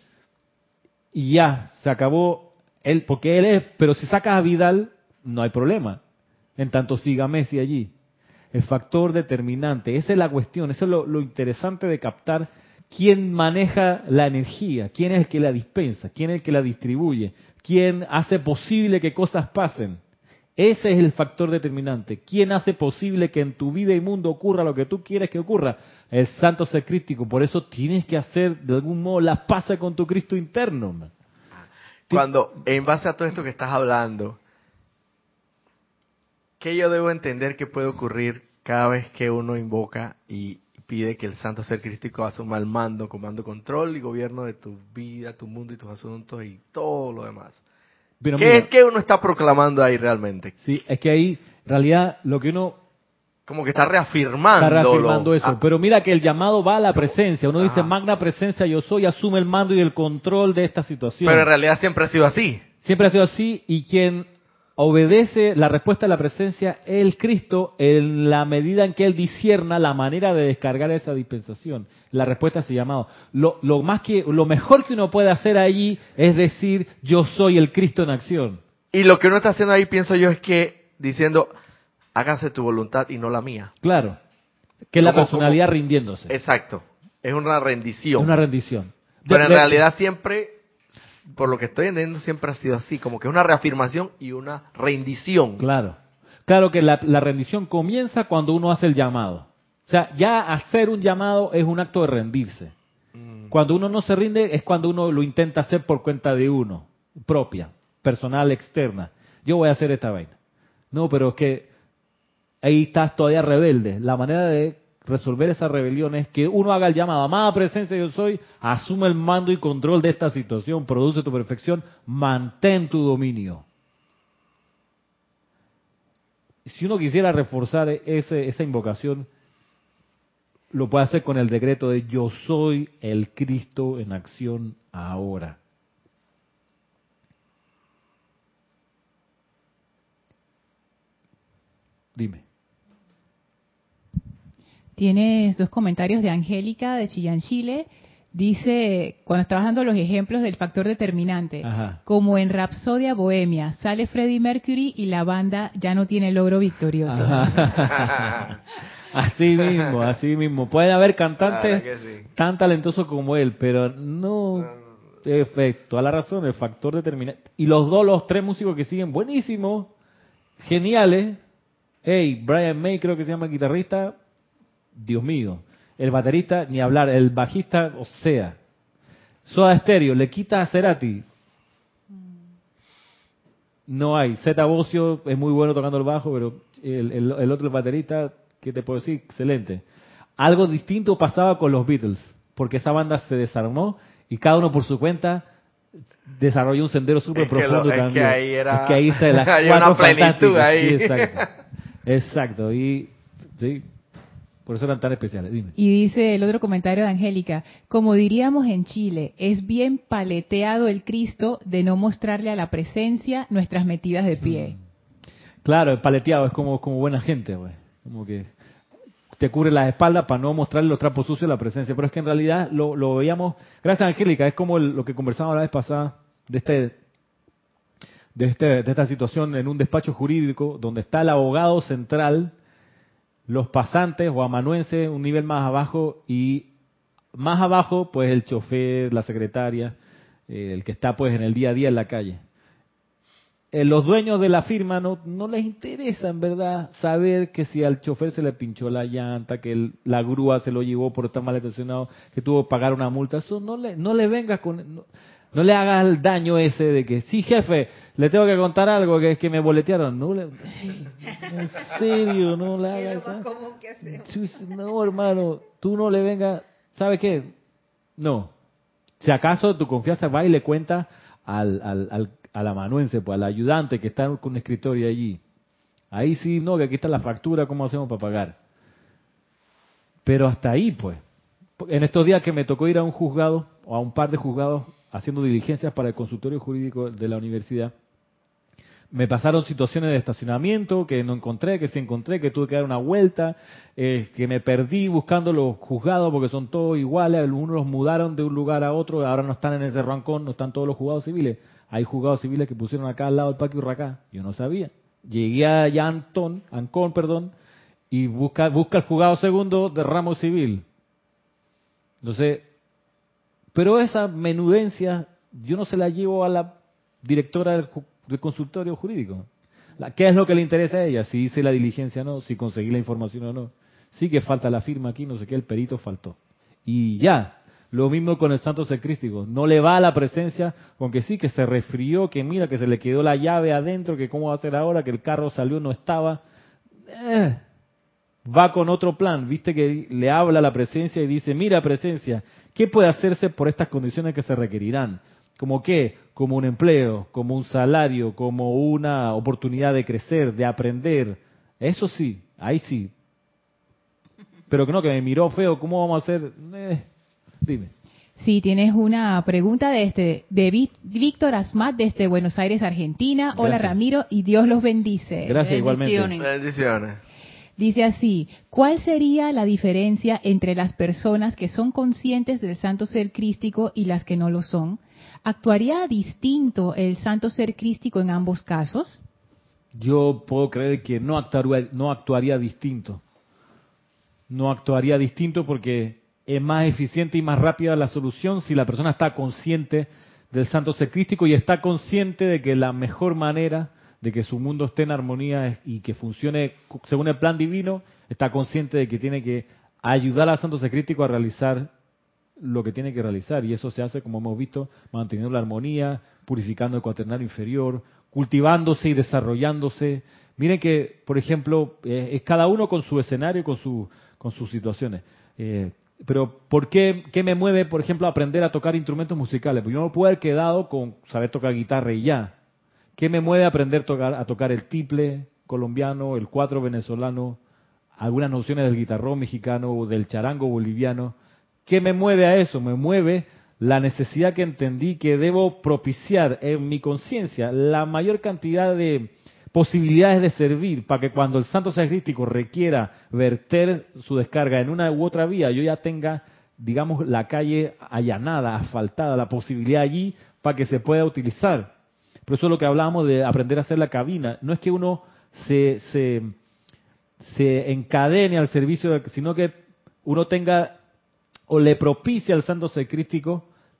y ya, se acabó él, porque él es, pero si sacas a Vidal, no hay problema. En tanto siga Messi allí. El factor determinante, esa es la cuestión, eso es lo, interesante de captar quién maneja la energía, quién es el que la dispensa, quién es el que la distribuye, quién hace posible que cosas pasen. Ese es el factor determinante. ¿Quién hace posible que en tu vida y mundo ocurra lo que tú quieres que ocurra? El santo ser crístico. Por eso tienes que hacer de algún modo la paz con tu Cristo interno. Cuando, en base a todo esto que estás hablando, ¿qué yo debo entender que puede ocurrir cada vez que uno invoca y pide que el santo ser crístico asuma el mando, comando, control y gobierno de tu vida, tu mundo y tus asuntos y todo lo demás? ¿Qué es que uno está proclamando ahí realmente? Sí, es que ahí, en realidad, lo que uno como que está reafirmando. Está reafirmando eso. Ah. Pero mira que el llamado va a la presencia. Uno dice, magna presencia yo soy, asume el mando y el control de esta situación. Pero en realidad siempre ha sido así. Siempre ha sido así y quien obedece la respuesta de la presencia el Cristo en la medida en que él disierna la manera de descargar esa dispensación. La respuesta es llamado. Lo, lo, más que, lo mejor que uno puede hacer allí es decir, yo soy el Cristo en acción. Y lo que uno está haciendo ahí, pienso yo, es que diciendo, hágase tu voluntad y no la mía. Claro. Que es la personalidad rindiéndose. Exacto. Es una rendición. una rendición. Pero en realidad siempre por lo que estoy entendiendo, siempre ha sido así, como que una reafirmación y una rendición. Claro. Claro que la, rendición comienza cuando uno hace el llamado. O sea, ya hacer un llamado es un acto de rendirse. Mm. Cuando uno no se rinde es cuando uno lo intenta hacer por cuenta de uno, propia, personal, externa. Yo voy a hacer esta vaina. No, pero es que ahí estás todavía rebelde. La manera de resolver esa rebelión es que uno haga el llamado, amada presencia yo soy, asume el mando y control de esta situación, produce tu perfección, mantén tu dominio. Si uno quisiera reforzar ese, esa invocación, lo puede hacer con el decreto de yo soy el Cristo en acción ahora. Dime. Tienes dos comentarios de Angélica de Chillán, Chile. Dice, cuando estabas dando los ejemplos del factor determinante, como en Rapsodia Bohemia, sale Freddie Mercury y la banda ya no tiene logro victorioso. Así mismo, así mismo. Pueden haber cantantes tan talentosos como él, pero no efecto, a la razón, el factor determinante. Y los dos, los tres músicos que siguen, buenísimos, geniales. Hey, Brian May creo que se llama el guitarrista, Dios mío. El baterista, ni hablar, el bajista, o sea. Soda Stereo, le quita a Cerati. No hay. Zeta Bocio es muy bueno tocando el bajo, pero el, el otro, el baterista, ¿qué te puedo decir? Excelente. Algo distinto pasaba con los Beatles, porque esa banda se desarmó y cada uno por su cuenta desarrolló un sendero súper profundo también. Es que ahí era... Es que ahí se las Hay una plenitud ahí. Sí, exacto. exacto. Y sí, por eso eran tan especiales. Dime. Y dice el otro comentario de Angélica, como diríamos en Chile, es bien paleteado el Cristo de no mostrarle a la presencia nuestras metidas de pie. Mm. Claro, el paleteado es como, como buena gente, güey. Como que te cubre la espalda para no mostrarle los trapos sucios a la presencia. Pero es que en realidad lo, lo veíamos, gracias Angélica, es como lo que conversábamos la vez pasada de este, de este, de esta situación en un despacho jurídico donde está el abogado central, los pasantes o amanuenses un nivel más abajo y más abajo pues el chofer, la secretaria, eh, el que está pues en el día a día en la calle. Eh, los dueños de la firma no, no les interesa en verdad saber que si al chofer se le pinchó la llanta, que la grúa se lo llevó por estar mal estacionado, que tuvo que pagar una multa. Eso no le, no le vengas con... No, le hagas el daño ese de que, sí, jefe, le tengo que contar algo, que es que me boletearon. No le, en serio, no hagas. No, hermano, tú no le vengas, ¿sabe qué? No. Si acaso tu confianza va y le cuenta al, al, al, al amanuense, pues al ayudante que está con un escritorio allí. Ahí sí, no, que aquí está la factura, ¿cómo hacemos para pagar? Pero hasta ahí, pues. En estos días que me tocó ir a un juzgado, o a un par de juzgados, haciendo diligencias para el consultorio jurídico de la universidad, me pasaron situaciones de estacionamiento que no encontré, que sí encontré, que tuve que dar una vuelta, eh, que me perdí buscando los juzgados porque son todos iguales, algunos los mudaron de un lugar a otro, ahora no están en ese rancón, no están todos los juzgados civiles. Hay juzgados civiles que pusieron acá al lado del Parque Urracá. Yo no sabía. Llegué allá a Antón, Ancón, perdón, y busca, busca el juzgado segundo de ramo civil. Entonces, pero esa menudencia yo no se la llevo a la directora del, consultorio jurídico. ¿Qué es lo que le interesa a ella? Si hice la diligencia o no, si conseguí la información o no. Sí que falta la firma aquí, no sé qué, el perito faltó. Y ya, lo mismo con el santo secrístico. No le va a la presencia, aunque sí que se resfrió, que mira, que se le quedó la llave adentro, que cómo va a ser ahora, que el carro salió, no estaba. Eh, va con otro plan, viste que le habla a la presencia y dice, mira presencia, ¿qué puede hacerse por estas condiciones que se requerirán? ¿Como qué? Como un empleo, como un salario, como una oportunidad de crecer, de aprender. Eso sí, ahí sí. Pero que no, que me miró feo, ¿cómo vamos a hacer? Eh, Dime. Sí, tienes una pregunta de este de Víctor Asmat desde Buenos Aires, Argentina. Hola Ramiro y Dios los bendice. Gracias igualmente. Bendiciones. Dice así, ¿cuál sería la diferencia entre las personas que son conscientes del santo ser crístico y las que no lo son? ¿Actuaría distinto el santo ser crístico en ambos casos? Yo puedo creer que no actuaría, no actuaría distinto. No actuaría distinto porque es más eficiente y más rápida la solución si la persona está consciente del santo ser crístico y está consciente de que la mejor manera de que su mundo esté en armonía y que funcione según el plan divino, está consciente de que tiene que ayudar al santo ser crístico a realizar lo que tiene que realizar. Y eso se hace, como hemos visto, manteniendo la armonía, purificando el cuaternario inferior, cultivándose y desarrollándose. Miren que, por ejemplo, eh, es cada uno con su escenario, con, su, con sus situaciones. Eh, pero ¿por qué, qué me mueve, por ejemplo, a aprender a tocar instrumentos musicales? Porque yo no puedo haber quedado con saber tocar guitarra y ya. ¿Qué me mueve a aprender a tocar, a tocar el tiple colombiano, el cuatro venezolano, algunas nociones del guitarrón mexicano o del charango boliviano? ¿Qué me mueve a eso? Me mueve la necesidad que entendí que debo propiciar en mi conciencia la mayor cantidad de posibilidades de servir para que cuando el santo sacrístico requiera verter su descarga en una u otra vía, yo ya tenga, digamos, la calle allanada, asfaltada, la posibilidad allí para que se pueda utilizar. Por eso es lo que hablábamos de aprender a hacer la cabina. No es que uno se, se, se encadene al servicio, sino que uno tenga o le propicie al santo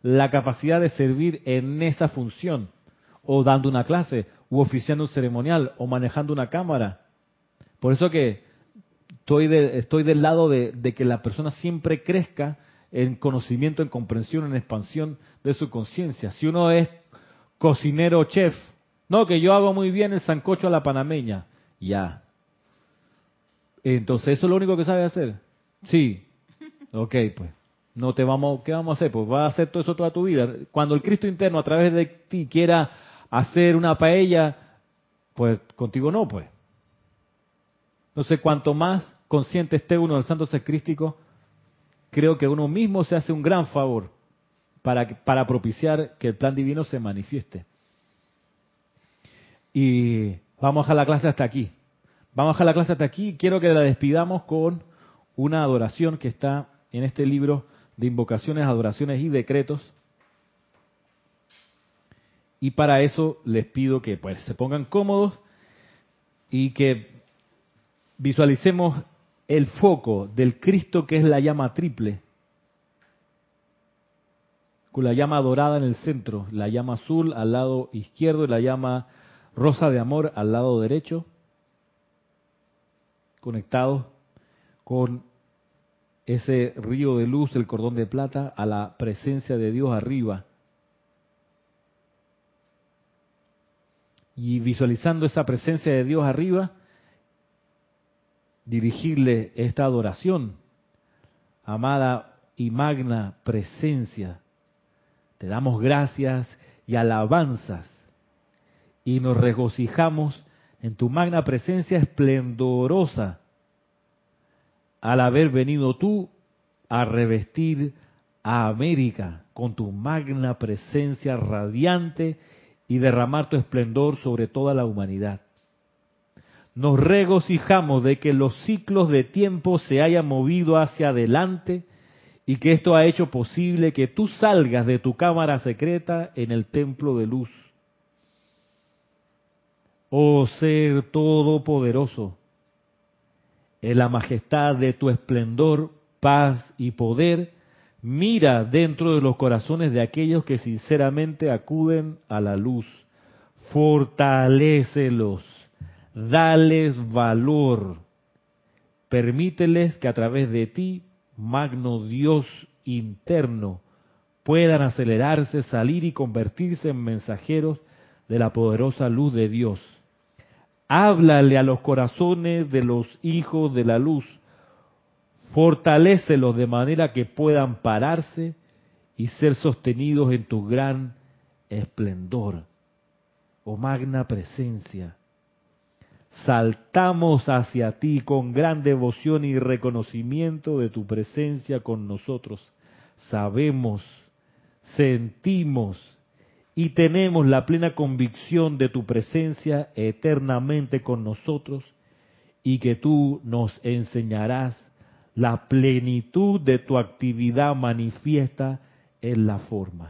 la capacidad de servir en esa función, o dando una clase, o oficiando un ceremonial, o manejando una cámara. Por eso que estoy, estoy del lado de, de que la persona siempre crezca en conocimiento, en comprensión, en expansión de su conciencia. Si uno es cocinero chef, no, que yo hago muy bien el sancocho a la panameña, ya. Entonces, ¿eso es lo único que sabe hacer? Sí. Ok, pues. No te vamos, ¿qué vamos a hacer? Pues vas a hacer todo eso toda tu vida. Cuando el Cristo interno a través de ti quiera hacer una paella, pues contigo no, pues. Entonces, cuanto más consciente esté uno del santo sacrístico, creo que uno mismo se hace un gran favor para, para propiciar que el plan divino se manifieste. Y vamos a dejar la clase hasta aquí. Vamos a dejar la clase hasta aquí. Quiero que la despidamos con una adoración que está en este libro de invocaciones, adoraciones y decretos. Y para eso les pido que pues se pongan cómodos y que visualicemos el foco del Cristo que es la llama triple, con la llama dorada en el centro, la llama azul al lado izquierdo y la llama rosa de amor al lado derecho, conectados con ese río de luz, el cordón de plata, a la presencia de Dios arriba. Y visualizando esa presencia de Dios arriba, dirigirle esta adoración. Amada y magna presencia, te damos gracias y alabanzas y nos regocijamos en tu magna presencia esplendorosa al haber venido tú a revestir a América con tu magna presencia radiante y derramar tu esplendor sobre toda la humanidad. Nos regocijamos de que los ciclos de tiempo se hayan movido hacia adelante y que esto ha hecho posible que tú salgas de tu cámara secreta en el templo de luz. Oh ser todopoderoso, en la majestad de tu esplendor, paz y poder, mira dentro de los corazones de aquellos que sinceramente acuden a la luz. Fortalécelos, dales valor, permíteles que a través de ti, magno Dios interno, puedan acelerarse, salir y convertirse en mensajeros de la poderosa luz de Dios Háblale a los corazones de los hijos de la luz. Fortalécelos de manera que puedan pararse y ser sostenidos en tu gran esplendor, oh magna presencia. Saltamos hacia ti con gran devoción y reconocimiento de tu presencia con nosotros. Sabemos, sentimos y tenemos la plena convicción de tu presencia eternamente con nosotros y que tú nos enseñarás la plenitud de tu actividad manifiesta en la forma.